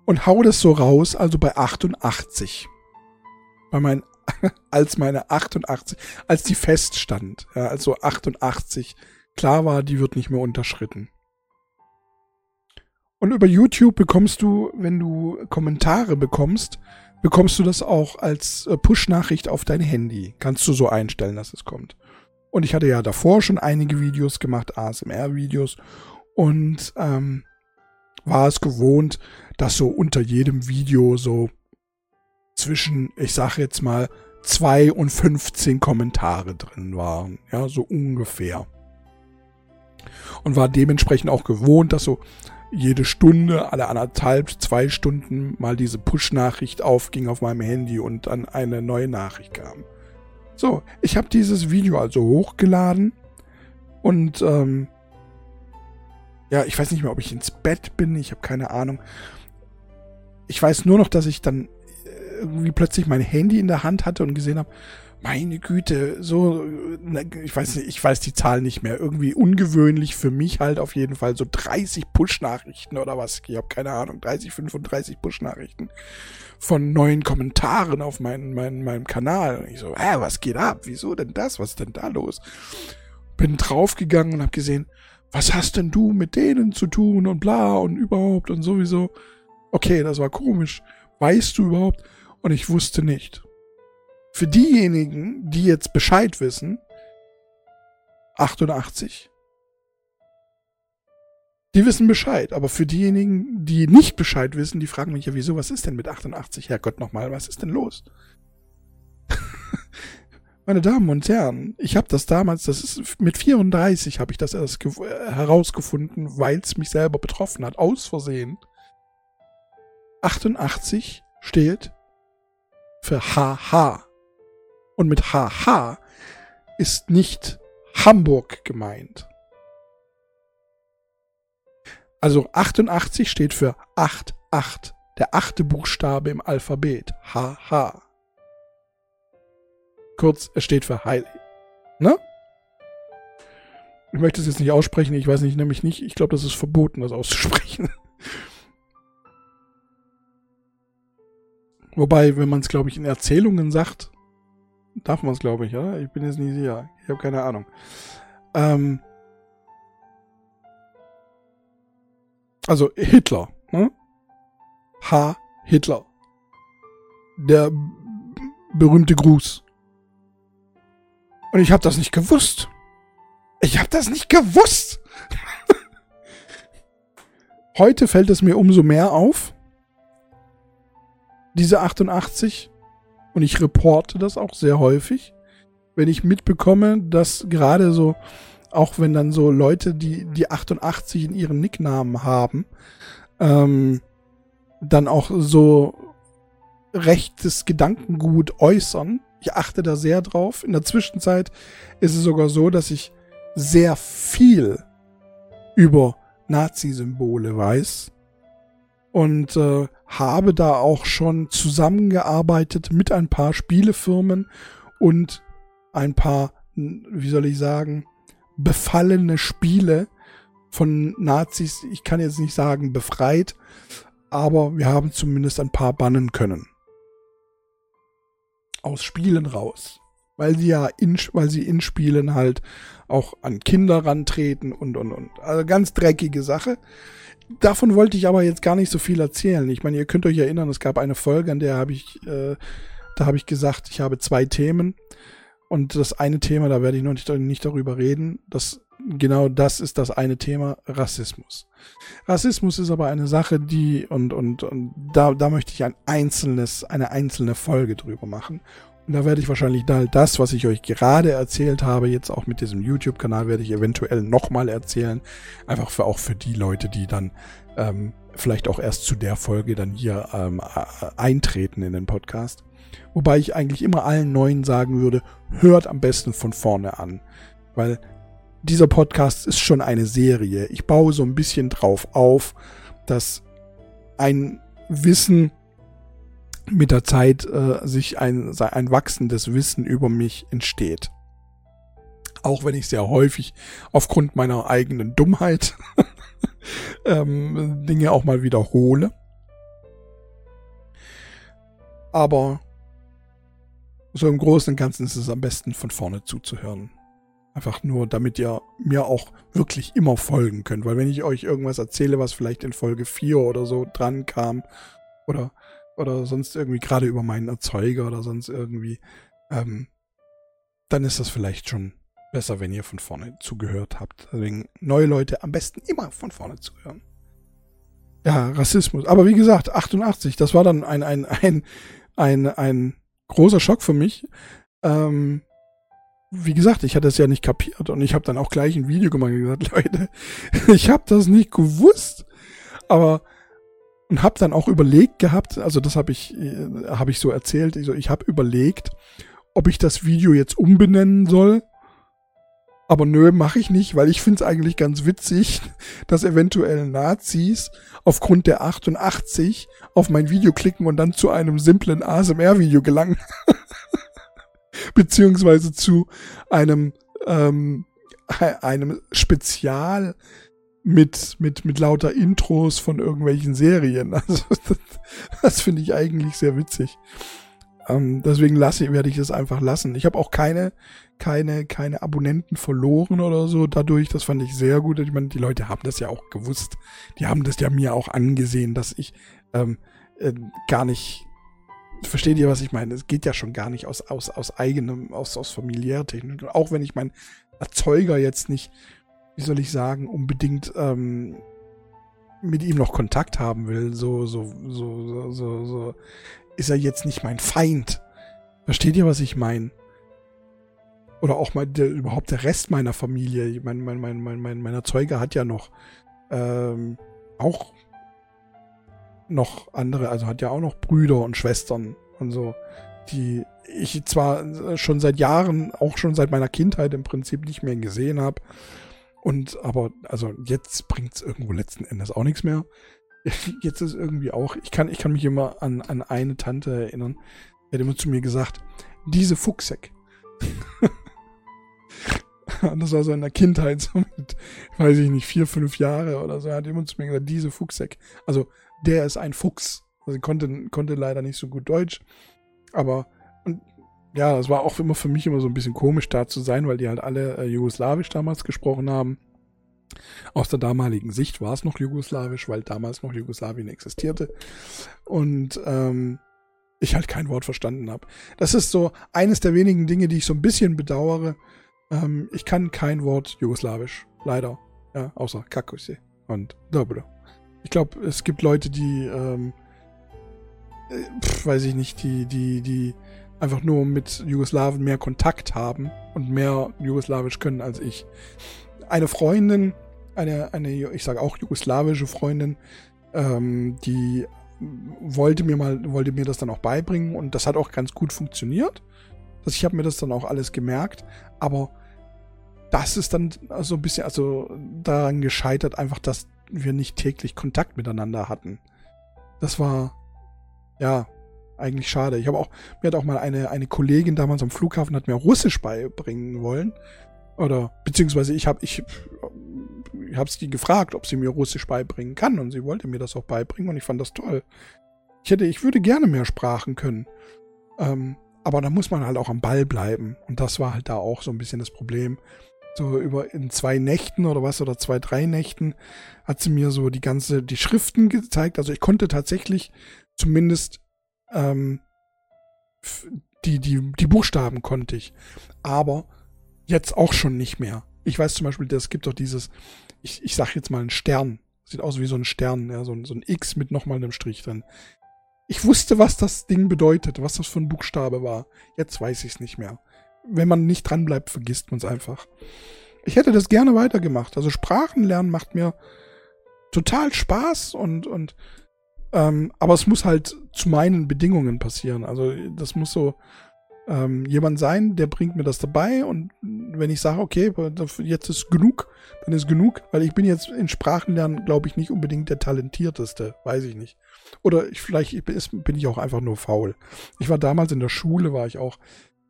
Speaker 1: und hau das so raus, also bei 88. Bei meinen als meine 88, als die feststand, ja, also 88 klar war, die wird nicht mehr unterschritten. Und über YouTube bekommst du, wenn du Kommentare bekommst, bekommst du das auch als äh, Push-Nachricht auf dein Handy. Kannst du so einstellen, dass es kommt. Und ich hatte ja davor schon einige Videos gemacht, ASMR-Videos, und ähm, war es gewohnt, dass so unter jedem Video so zwischen, ich sag jetzt mal, zwei und 15 Kommentare drin waren. Ja, so ungefähr. Und war dementsprechend auch gewohnt, dass so jede Stunde, alle anderthalb, zwei Stunden mal diese Push-Nachricht aufging auf meinem Handy und dann eine neue Nachricht kam. So, ich habe dieses Video also hochgeladen und ähm, ja, ich weiß nicht mehr, ob ich ins Bett bin, ich habe keine Ahnung. Ich weiß nur noch, dass ich dann irgendwie plötzlich mein Handy in der Hand hatte und gesehen habe, meine Güte, so, ich weiß ich weiß die Zahl nicht mehr. Irgendwie ungewöhnlich für mich halt auf jeden Fall so 30 Push-Nachrichten oder was. Ich habe keine Ahnung, 30, 35 Push-Nachrichten von neuen Kommentaren auf meinen, meinen, meinem Kanal. Und ich so, äh, was geht ab? Wieso denn das? Was ist denn da los? Bin draufgegangen und habe gesehen, was hast denn du mit denen zu tun und bla und überhaupt und sowieso. Okay, das war komisch. Weißt du überhaupt? Und ich wusste nicht. Für diejenigen, die jetzt Bescheid wissen, 88. Die wissen Bescheid, aber für diejenigen, die nicht Bescheid wissen, die fragen mich ja, wieso, was ist denn mit 88? Herrgott nochmal, was ist denn los? Meine Damen und Herren, ich habe das damals, das ist mit 34 habe ich das erst herausgefunden, weil es mich selber betroffen hat, aus Versehen. 88 steht für HH. Und mit HH ist nicht Hamburg gemeint. Also 88 steht für 88, der achte Buchstabe im Alphabet. HH. Kurz, es steht für Heil. Ne? Ich möchte es jetzt nicht aussprechen, ich weiß nicht, nämlich nicht. Ich glaube, das ist verboten, das auszusprechen. Wobei, wenn man es, glaube ich, in Erzählungen sagt, darf man es, glaube ich, ja? Ich bin jetzt nicht sicher. Ich habe keine Ahnung. Ähm, also Hitler, ne? H. Hitler. Der berühmte Gruß. Und ich habe das nicht gewusst. Ich habe das nicht gewusst. Heute fällt es mir umso mehr auf, diese 88 und ich reporte das auch sehr häufig, wenn ich mitbekomme, dass gerade so, auch wenn dann so Leute, die die 88 in ihren Nicknamen haben, ähm, dann auch so rechtes Gedankengut äußern. Ich achte da sehr drauf. In der Zwischenzeit ist es sogar so, dass ich sehr viel über Nazi-Symbole weiß und äh, habe da auch schon zusammengearbeitet mit ein paar Spielefirmen und ein paar, wie soll ich sagen, befallene Spiele von Nazis. Ich kann jetzt nicht sagen befreit, aber wir haben zumindest ein paar bannen können. Aus Spielen raus. Weil sie ja in, weil sie in Spielen halt auch an Kinder rantreten und und und. Also ganz dreckige Sache davon wollte ich aber jetzt gar nicht so viel erzählen. Ich meine, ihr könnt euch erinnern, es gab eine Folge, an der habe ich, äh, da habe ich gesagt, ich habe zwei Themen. Und das eine Thema, da werde ich noch nicht, nicht darüber reden. Das, genau das ist das eine Thema, Rassismus. Rassismus ist aber eine Sache, die, und, und, und da, da möchte ich ein einzelnes, eine einzelne Folge drüber machen. Da werde ich wahrscheinlich das, was ich euch gerade erzählt habe, jetzt auch mit diesem YouTube-Kanal, werde ich eventuell nochmal erzählen. Einfach für auch für die Leute, die dann ähm, vielleicht auch erst zu der Folge dann hier ähm, eintreten in den Podcast. Wobei ich eigentlich immer allen Neuen sagen würde, hört am besten von vorne an. Weil dieser Podcast ist schon eine Serie. Ich baue so ein bisschen drauf auf, dass ein Wissen mit der Zeit äh, sich ein, ein wachsendes Wissen über mich entsteht. Auch wenn ich sehr häufig aufgrund meiner eigenen Dummheit ähm, Dinge auch mal wiederhole. Aber so im Großen und Ganzen ist es am besten von vorne zuzuhören. Einfach nur, damit ihr mir auch wirklich immer folgen könnt. Weil wenn ich euch irgendwas erzähle, was vielleicht in Folge 4 oder so dran kam, oder, oder sonst irgendwie gerade über meinen Erzeuger oder sonst irgendwie, ähm, dann ist das vielleicht schon besser, wenn ihr von vorne zugehört habt. Deswegen neue Leute am besten immer von vorne zuhören. Ja, Rassismus. Aber wie gesagt, 88, das war dann ein, ein, ein, ein, ein großer Schock für mich. Ähm, wie gesagt, ich hatte es ja nicht kapiert und ich habe dann auch gleich ein Video gemacht und gesagt, Leute, ich habe das nicht gewusst. Aber und habe dann auch überlegt gehabt, also das habe ich äh, habe ich so erzählt, ich, so, ich habe überlegt, ob ich das Video jetzt umbenennen soll aber nö, mache ich nicht, weil ich finde es eigentlich ganz witzig, dass eventuell Nazis aufgrund der 88 auf mein Video klicken und dann zu einem simplen ASMR-Video gelangen. Beziehungsweise zu einem, ähm, einem Spezial mit, mit, mit lauter Intros von irgendwelchen Serien. Also das, das finde ich eigentlich sehr witzig. Ähm, deswegen lasse, werde ich es einfach lassen. Ich habe auch keine, keine, keine Abonnenten verloren oder so dadurch. Das fand ich sehr gut. Ich meine, die Leute haben das ja auch gewusst. Die haben das ja mir auch angesehen, dass ich ähm, äh, gar nicht. Versteht ihr, was ich meine? Es geht ja schon gar nicht aus, aus, aus eigenem, aus, aus Familiärtechnik. Auch wenn ich meinen Erzeuger jetzt nicht, wie soll ich sagen, unbedingt ähm, mit ihm noch Kontakt haben will, so, so, so, so, so, so ist er jetzt nicht mein Feind. Versteht ihr, was ich meine? Oder auch mal der, überhaupt der Rest meiner Familie. Mein, mein, mein, mein, mein, mein Erzeuger hat ja noch ähm, auch noch andere, also hat ja auch noch Brüder und Schwestern und so, die ich zwar schon seit Jahren, auch schon seit meiner Kindheit im Prinzip nicht mehr gesehen habe. Und aber, also jetzt bringt es irgendwo letzten Endes auch nichts mehr. jetzt ist irgendwie auch, ich kann, ich kann mich immer an, an eine Tante erinnern, die hat immer zu mir gesagt, diese Fuchseck. das war so in der Kindheit, so mit, weiß ich nicht, vier, fünf Jahre oder so, hat immer zu mir gesagt, diese Fuchseck. Also, der ist ein Fuchs. Also, konnte, konnte leider nicht so gut Deutsch, aber, und, ja, das war auch immer für mich immer so ein bisschen komisch da zu sein, weil die halt alle äh, Jugoslawisch damals gesprochen haben. Aus der damaligen Sicht war es noch jugoslawisch, weil damals noch Jugoslawien existierte. Und ähm, ich halt kein Wort verstanden habe. Das ist so eines der wenigen Dinge, die ich so ein bisschen bedauere. Ähm, ich kann kein Wort jugoslawisch. Leider. Ja, außer Kakuse und Dobro. Ich glaube, es gibt Leute, die, ähm, äh, pf, weiß ich nicht, die, die, die einfach nur mit Jugoslawen mehr Kontakt haben und mehr Jugoslawisch können als ich eine Freundin, eine, eine ich sage auch jugoslawische Freundin, ähm, die wollte mir mal, wollte mir das dann auch beibringen und das hat auch ganz gut funktioniert. Also ich habe mir das dann auch alles gemerkt, aber das ist dann so ein bisschen, also daran gescheitert, einfach, dass wir nicht täglich Kontakt miteinander hatten. Das war, ja, eigentlich schade. Ich habe auch, mir hat auch mal eine, eine Kollegin damals am Flughafen hat mir Russisch beibringen wollen. Oder beziehungsweise ich habe ich, ich habe sie gefragt, ob sie mir Russisch beibringen kann und sie wollte mir das auch beibringen und ich fand das toll. Ich hätte, ich würde gerne mehr Sprachen können. Ähm, aber da muss man halt auch am Ball bleiben und das war halt da auch so ein bisschen das Problem. So über in zwei Nächten oder was oder zwei, drei Nächten hat sie mir so die ganze, die Schriften gezeigt. Also ich konnte tatsächlich zumindest ähm, die, die, die Buchstaben konnte ich. Aber jetzt auch schon nicht mehr. Ich weiß zum Beispiel, es gibt doch dieses, ich, ich sag jetzt mal ein Stern. Sieht aus wie so ein Stern, ja, so, ein, so ein X mit nochmal einem Strich drin. Ich wusste, was das Ding bedeutet, was das für ein Buchstabe war. Jetzt weiß ich es nicht mehr. Wenn man nicht dran bleibt, vergisst man es einfach. Ich hätte das gerne weitergemacht. Also Sprachenlernen macht mir total Spaß und, und Ähm, aber es muss halt zu meinen Bedingungen passieren. Also das muss so ähm, jemand sein, der bringt mir das dabei und wenn ich sage, okay, jetzt ist genug, dann ist genug, weil ich bin jetzt in Sprachenlernen, glaube ich, nicht unbedingt der talentierteste, weiß ich nicht. Oder ich, vielleicht bin ich auch einfach nur faul. Ich war damals in der Schule, war ich auch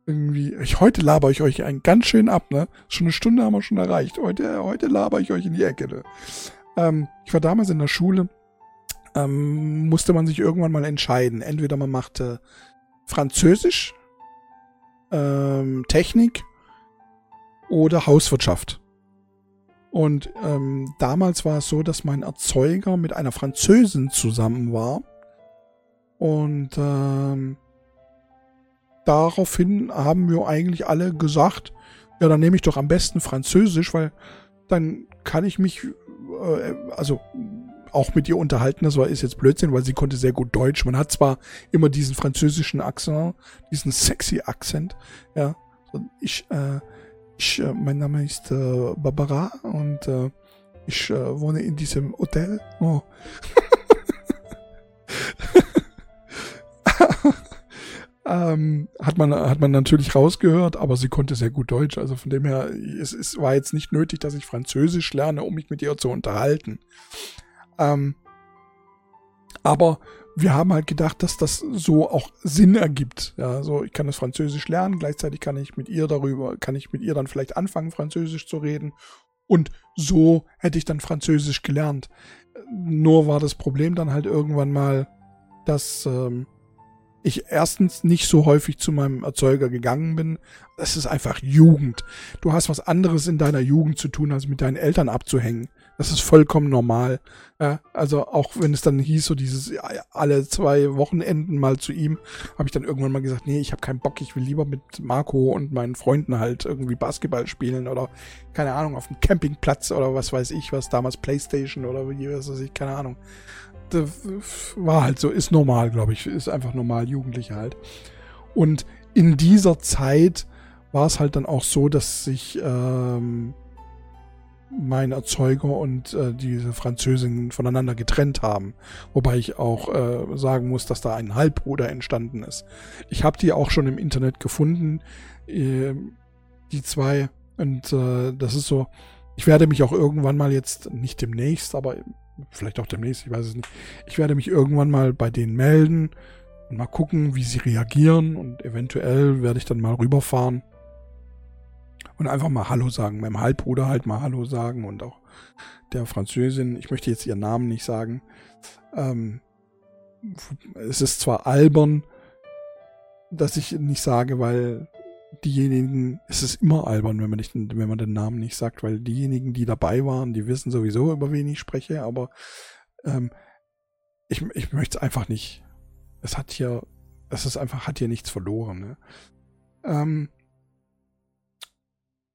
Speaker 1: irgendwie, ich, heute laber ich euch einen ganz schön ab, ne? Schon eine Stunde haben wir schon erreicht. Heute, heute laber ich euch in die Ecke, ne? Ähm, ich war damals in der Schule, ähm, musste man sich irgendwann mal entscheiden. Entweder man machte Französisch ähm, Technik oder Hauswirtschaft. Und ähm, damals war es so, dass mein Erzeuger mit einer Französin zusammen war. Und ähm, daraufhin haben wir eigentlich alle gesagt, ja, dann nehme ich doch am besten Französisch, weil dann kann ich mich, äh, also auch mit ihr unterhalten. Das war ist jetzt Blödsinn, weil sie konnte sehr gut Deutsch. Man hat zwar immer diesen französischen Akzent, diesen sexy Akzent. Ja, ich, äh, ich, äh, mein Name ist äh, Barbara und äh, ich äh, wohne in diesem Hotel. Oh. ähm, hat man hat man natürlich rausgehört, aber sie konnte sehr gut Deutsch. Also von dem her, es, es war jetzt nicht nötig, dass ich Französisch lerne, um mich mit ihr zu unterhalten. Ähm, aber wir haben halt gedacht, dass das so auch Sinn ergibt. Ja, so ich kann das Französisch lernen, gleichzeitig kann ich mit ihr darüber, kann ich mit ihr dann vielleicht anfangen, Französisch zu reden. Und so hätte ich dann Französisch gelernt. Nur war das Problem dann halt irgendwann mal, dass ähm, ich erstens nicht so häufig zu meinem Erzeuger gegangen bin. Das ist einfach Jugend. Du hast was anderes in deiner Jugend zu tun, als mit deinen Eltern abzuhängen. Das ist vollkommen normal. Ja, also auch wenn es dann hieß, so dieses alle zwei Wochenenden mal zu ihm, habe ich dann irgendwann mal gesagt, nee, ich habe keinen Bock, ich will lieber mit Marco und meinen Freunden halt irgendwie Basketball spielen oder keine Ahnung, auf dem Campingplatz oder was weiß ich, was damals Playstation oder wie was weiß ich, keine Ahnung. Das war halt so, ist normal, glaube ich, ist einfach normal, Jugendliche halt. Und in dieser Zeit war es halt dann auch so, dass sich ähm, mein Erzeuger und äh, diese Französin voneinander getrennt haben. Wobei ich auch äh, sagen muss, dass da ein Halbbruder entstanden ist. Ich habe die auch schon im Internet gefunden, äh, die zwei. Und äh, das ist so, ich werde mich auch irgendwann mal jetzt, nicht demnächst, aber vielleicht auch demnächst, ich weiß es nicht, ich werde mich irgendwann mal bei denen melden und mal gucken, wie sie reagieren und eventuell werde ich dann mal rüberfahren und einfach mal Hallo sagen. Meinem Halbbruder halt mal Hallo sagen und auch der Französin. Ich möchte jetzt ihren Namen nicht sagen. Ähm, es ist zwar albern, dass ich nicht sage, weil diejenigen, es ist immer albern, wenn man, nicht, wenn man den Namen nicht sagt, weil diejenigen, die dabei waren, die wissen sowieso, über wen ich spreche, aber ähm, ich, ich möchte es einfach nicht. Es hat hier, es ist einfach, hat hier nichts verloren. Ne? Ähm,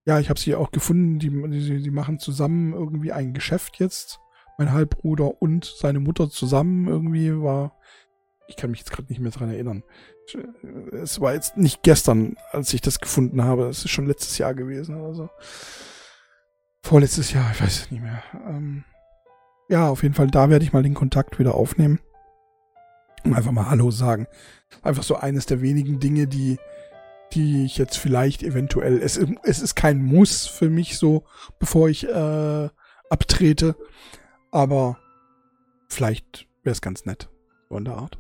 Speaker 1: ja, ich habe sie auch gefunden. Die, die, die machen zusammen irgendwie ein Geschäft jetzt. Mein Halbbruder und seine Mutter zusammen irgendwie war. Ich kann mich jetzt gerade nicht mehr dran erinnern. Es war jetzt nicht gestern, als ich das gefunden habe. Es ist schon letztes Jahr gewesen oder so. Vorletztes Jahr, ich weiß es nicht mehr. Ähm, ja, auf jeden Fall, da werde ich mal den Kontakt wieder aufnehmen. Und einfach mal Hallo sagen. Einfach so eines der wenigen Dinge, die, die ich jetzt vielleicht eventuell, es, es ist kein Muss für mich so, bevor ich äh, abtrete, aber vielleicht wäre es ganz nett, so in der Art.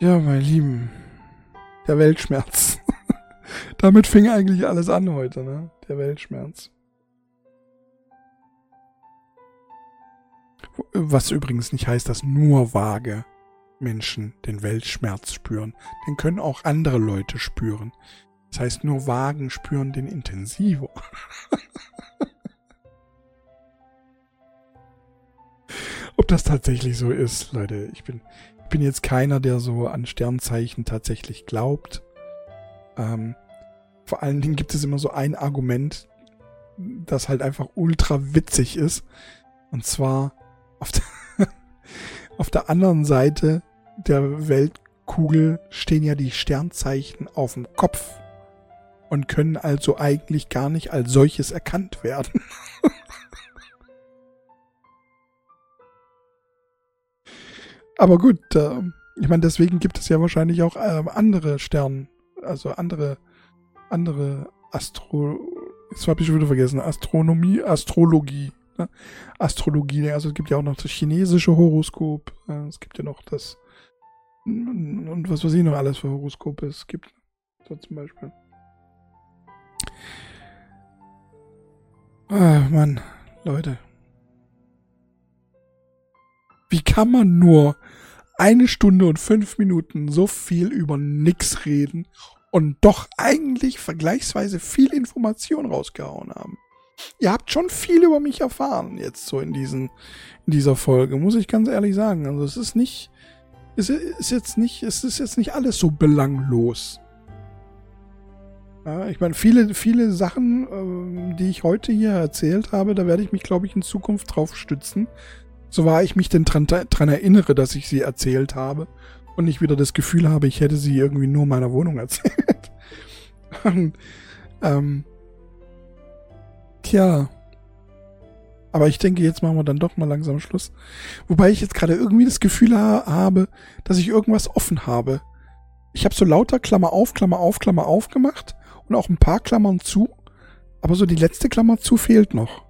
Speaker 1: Ja, mein Lieben, der Weltschmerz. Damit fing eigentlich alles an heute, ne? Der Weltschmerz. Was übrigens nicht heißt, dass nur vage Menschen den Weltschmerz spüren, den können auch andere Leute spüren. Das heißt, nur Wagen spüren den intensiver. Ob das tatsächlich so ist, Leute, ich bin, ich bin jetzt keiner, der so an Sternzeichen tatsächlich glaubt. Ähm, vor allen Dingen gibt es immer so ein Argument, das halt einfach ultra witzig ist. Und zwar auf der, auf der anderen Seite der Weltkugel stehen ja die Sternzeichen auf dem Kopf und können also eigentlich gar nicht als solches erkannt werden. Aber gut, ich meine, deswegen gibt es ja wahrscheinlich auch äh, andere Sterne, also andere, andere Astro, jetzt habe ich schon wieder vergessen, Astronomie, Astrologie, ne? Astrologie, also es gibt ja auch noch das chinesische Horoskop, äh, es gibt ja noch das, und was weiß ich noch alles für Horoskope es gibt, so zum Beispiel. Ah, Mann, Leute. Wie kann man nur eine Stunde und fünf Minuten so viel über nix reden und doch eigentlich vergleichsweise viel Information rausgehauen haben? Ihr habt schon viel über mich erfahren jetzt so in diesen in dieser Folge, muss ich ganz ehrlich sagen. Also es ist nicht es ist jetzt nicht es ist jetzt nicht alles so belanglos. Ja, ich meine, viele, viele Sachen, ähm, die ich heute hier erzählt habe, da werde ich mich, glaube ich, in Zukunft drauf stützen. So war ich mich denn dran, dran erinnere, dass ich sie erzählt habe und nicht wieder das Gefühl habe, ich hätte sie irgendwie nur in meiner Wohnung erzählt. ähm, tja. Aber ich denke, jetzt machen wir dann doch mal langsam Schluss. Wobei ich jetzt gerade irgendwie das Gefühl ha habe, dass ich irgendwas offen habe. Ich habe so lauter Klammer auf, Klammer auf, Klammer auf gemacht und auch ein paar Klammern zu. Aber so die letzte Klammer zu fehlt noch.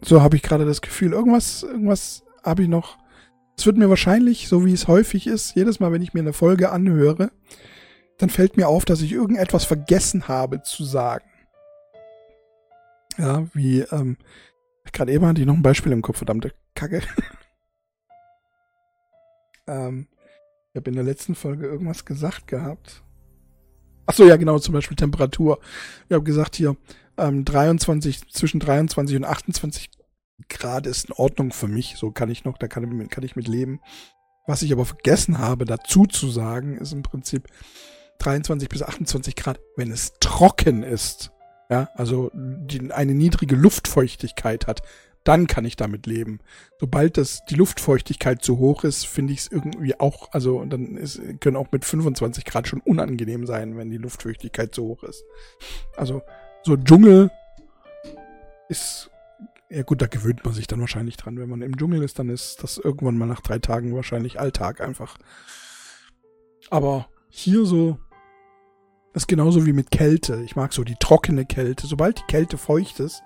Speaker 1: So habe ich gerade das Gefühl. Irgendwas, irgendwas habe ich noch. Es wird mir wahrscheinlich, so wie es häufig ist, jedes Mal, wenn ich mir eine Folge anhöre, dann fällt mir auf, dass ich irgendetwas vergessen habe zu sagen. Ja, wie, ähm, gerade eben hatte ich noch ein Beispiel im Kopf, verdammte Kacke. ähm, ich habe in der letzten Folge irgendwas gesagt gehabt. Ach so, ja, genau, zum Beispiel Temperatur. Ich habe gesagt hier, ähm, 23, zwischen 23 und 28 Grad ist in Ordnung für mich. So kann ich noch, da kann, kann ich mit leben. Was ich aber vergessen habe, dazu zu sagen, ist im Prinzip 23 bis 28 Grad, wenn es trocken ist. Ja, also die, eine niedrige Luftfeuchtigkeit hat dann kann ich damit leben. Sobald das, die Luftfeuchtigkeit zu hoch ist, finde ich es irgendwie auch, also dann ist, können auch mit 25 Grad schon unangenehm sein, wenn die Luftfeuchtigkeit zu hoch ist. Also so Dschungel ist, ja gut, da gewöhnt man sich dann wahrscheinlich dran. Wenn man im Dschungel ist, dann ist das irgendwann mal nach drei Tagen wahrscheinlich Alltag einfach. Aber hier so, das ist genauso wie mit Kälte. Ich mag so die trockene Kälte. Sobald die Kälte feucht ist,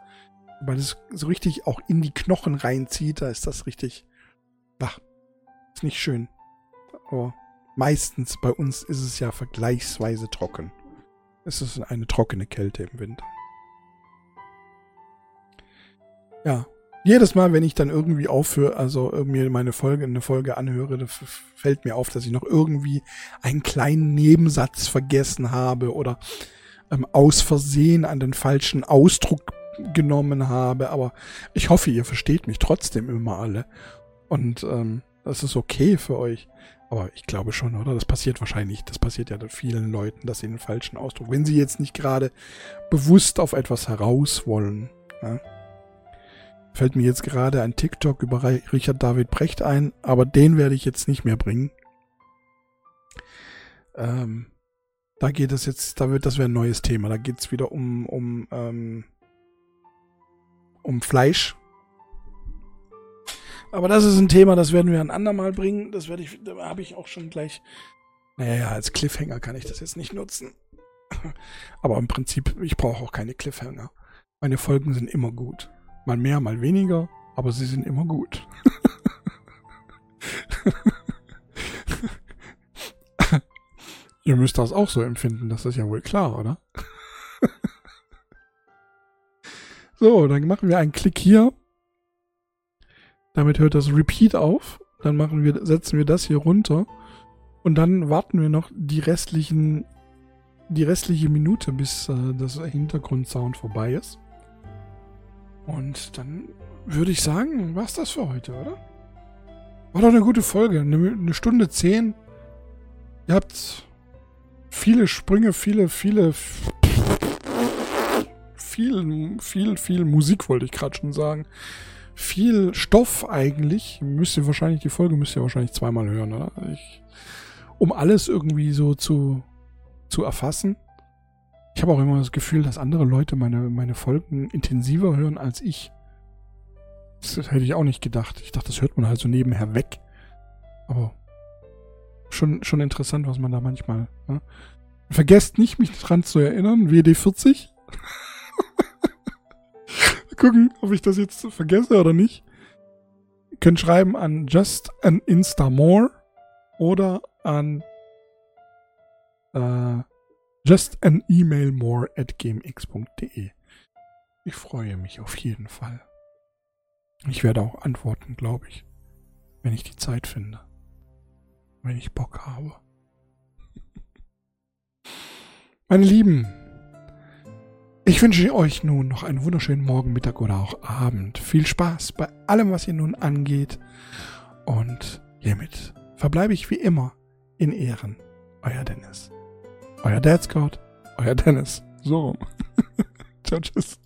Speaker 1: weil es so richtig auch in die Knochen reinzieht, da ist das richtig, wach. Ist nicht schön. Aber meistens bei uns ist es ja vergleichsweise trocken. Es ist eine trockene Kälte im Winter. Ja, jedes Mal, wenn ich dann irgendwie aufhöre, also mir meine Folge, eine Folge anhöre, fällt mir auf, dass ich noch irgendwie einen kleinen Nebensatz vergessen habe oder ähm, aus Versehen an den falschen Ausdruck genommen habe, aber ich hoffe, ihr versteht mich trotzdem immer alle. Und ähm, das ist okay für euch. Aber ich glaube schon, oder? Das passiert wahrscheinlich, das passiert ja vielen Leuten, dass sie den falschen Ausdruck, wenn sie jetzt nicht gerade bewusst auf etwas heraus wollen. Ja? Fällt mir jetzt gerade ein TikTok über Richard David Brecht ein, aber den werde ich jetzt nicht mehr bringen. Ähm, da geht es jetzt, da wird, das wäre ein neues Thema. Da geht es wieder um, um ähm, um Fleisch. Aber das ist ein Thema, das werden wir ein andermal bringen. Das werde ich, da habe ich auch schon gleich. Naja, als Cliffhanger kann ich das jetzt nicht nutzen. Aber im Prinzip, ich brauche auch keine Cliffhanger. Meine Folgen sind immer gut. Mal mehr, mal weniger, aber sie sind immer gut. Ihr müsst das auch so empfinden, das ist ja wohl klar, oder? So, dann machen wir einen Klick hier. Damit hört das Repeat auf. Dann machen wir, setzen wir das hier runter. Und dann warten wir noch die restlichen, die restliche Minute, bis äh, das Hintergrundsound vorbei ist. Und dann würde ich sagen, war's das für heute, oder? War doch eine gute Folge. Eine, Stunde zehn. Ihr habt viele Sprünge, viele, viele viel, viel, viel Musik, wollte ich gerade schon sagen. Viel Stoff eigentlich. Müsst ihr wahrscheinlich, die Folge müsst ihr wahrscheinlich zweimal hören, oder? Ich, um alles irgendwie so zu, zu erfassen. Ich habe auch immer das Gefühl, dass andere Leute meine, meine Folgen intensiver hören als ich. Das hätte ich auch nicht gedacht. Ich dachte, das hört man halt so nebenher weg. Aber schon, schon interessant, was man da manchmal. Ne? Vergesst nicht, mich dran zu erinnern. WD40. Gucken, ob ich das jetzt vergesse oder nicht. Ihr könnt schreiben an just an instamore oder an äh, just an email more at gmx.de. Ich freue mich auf jeden Fall. Ich werde auch antworten, glaube ich, wenn ich die Zeit finde. Wenn ich Bock habe. Meine Lieben, ich wünsche euch nun noch einen wunderschönen Morgen, Mittag oder auch Abend. Viel Spaß bei allem, was ihr nun angeht. Und hiermit verbleibe ich wie immer in Ehren. Euer Dennis. Euer Dad Scott. Euer Dennis. So. Ciao, tschüss.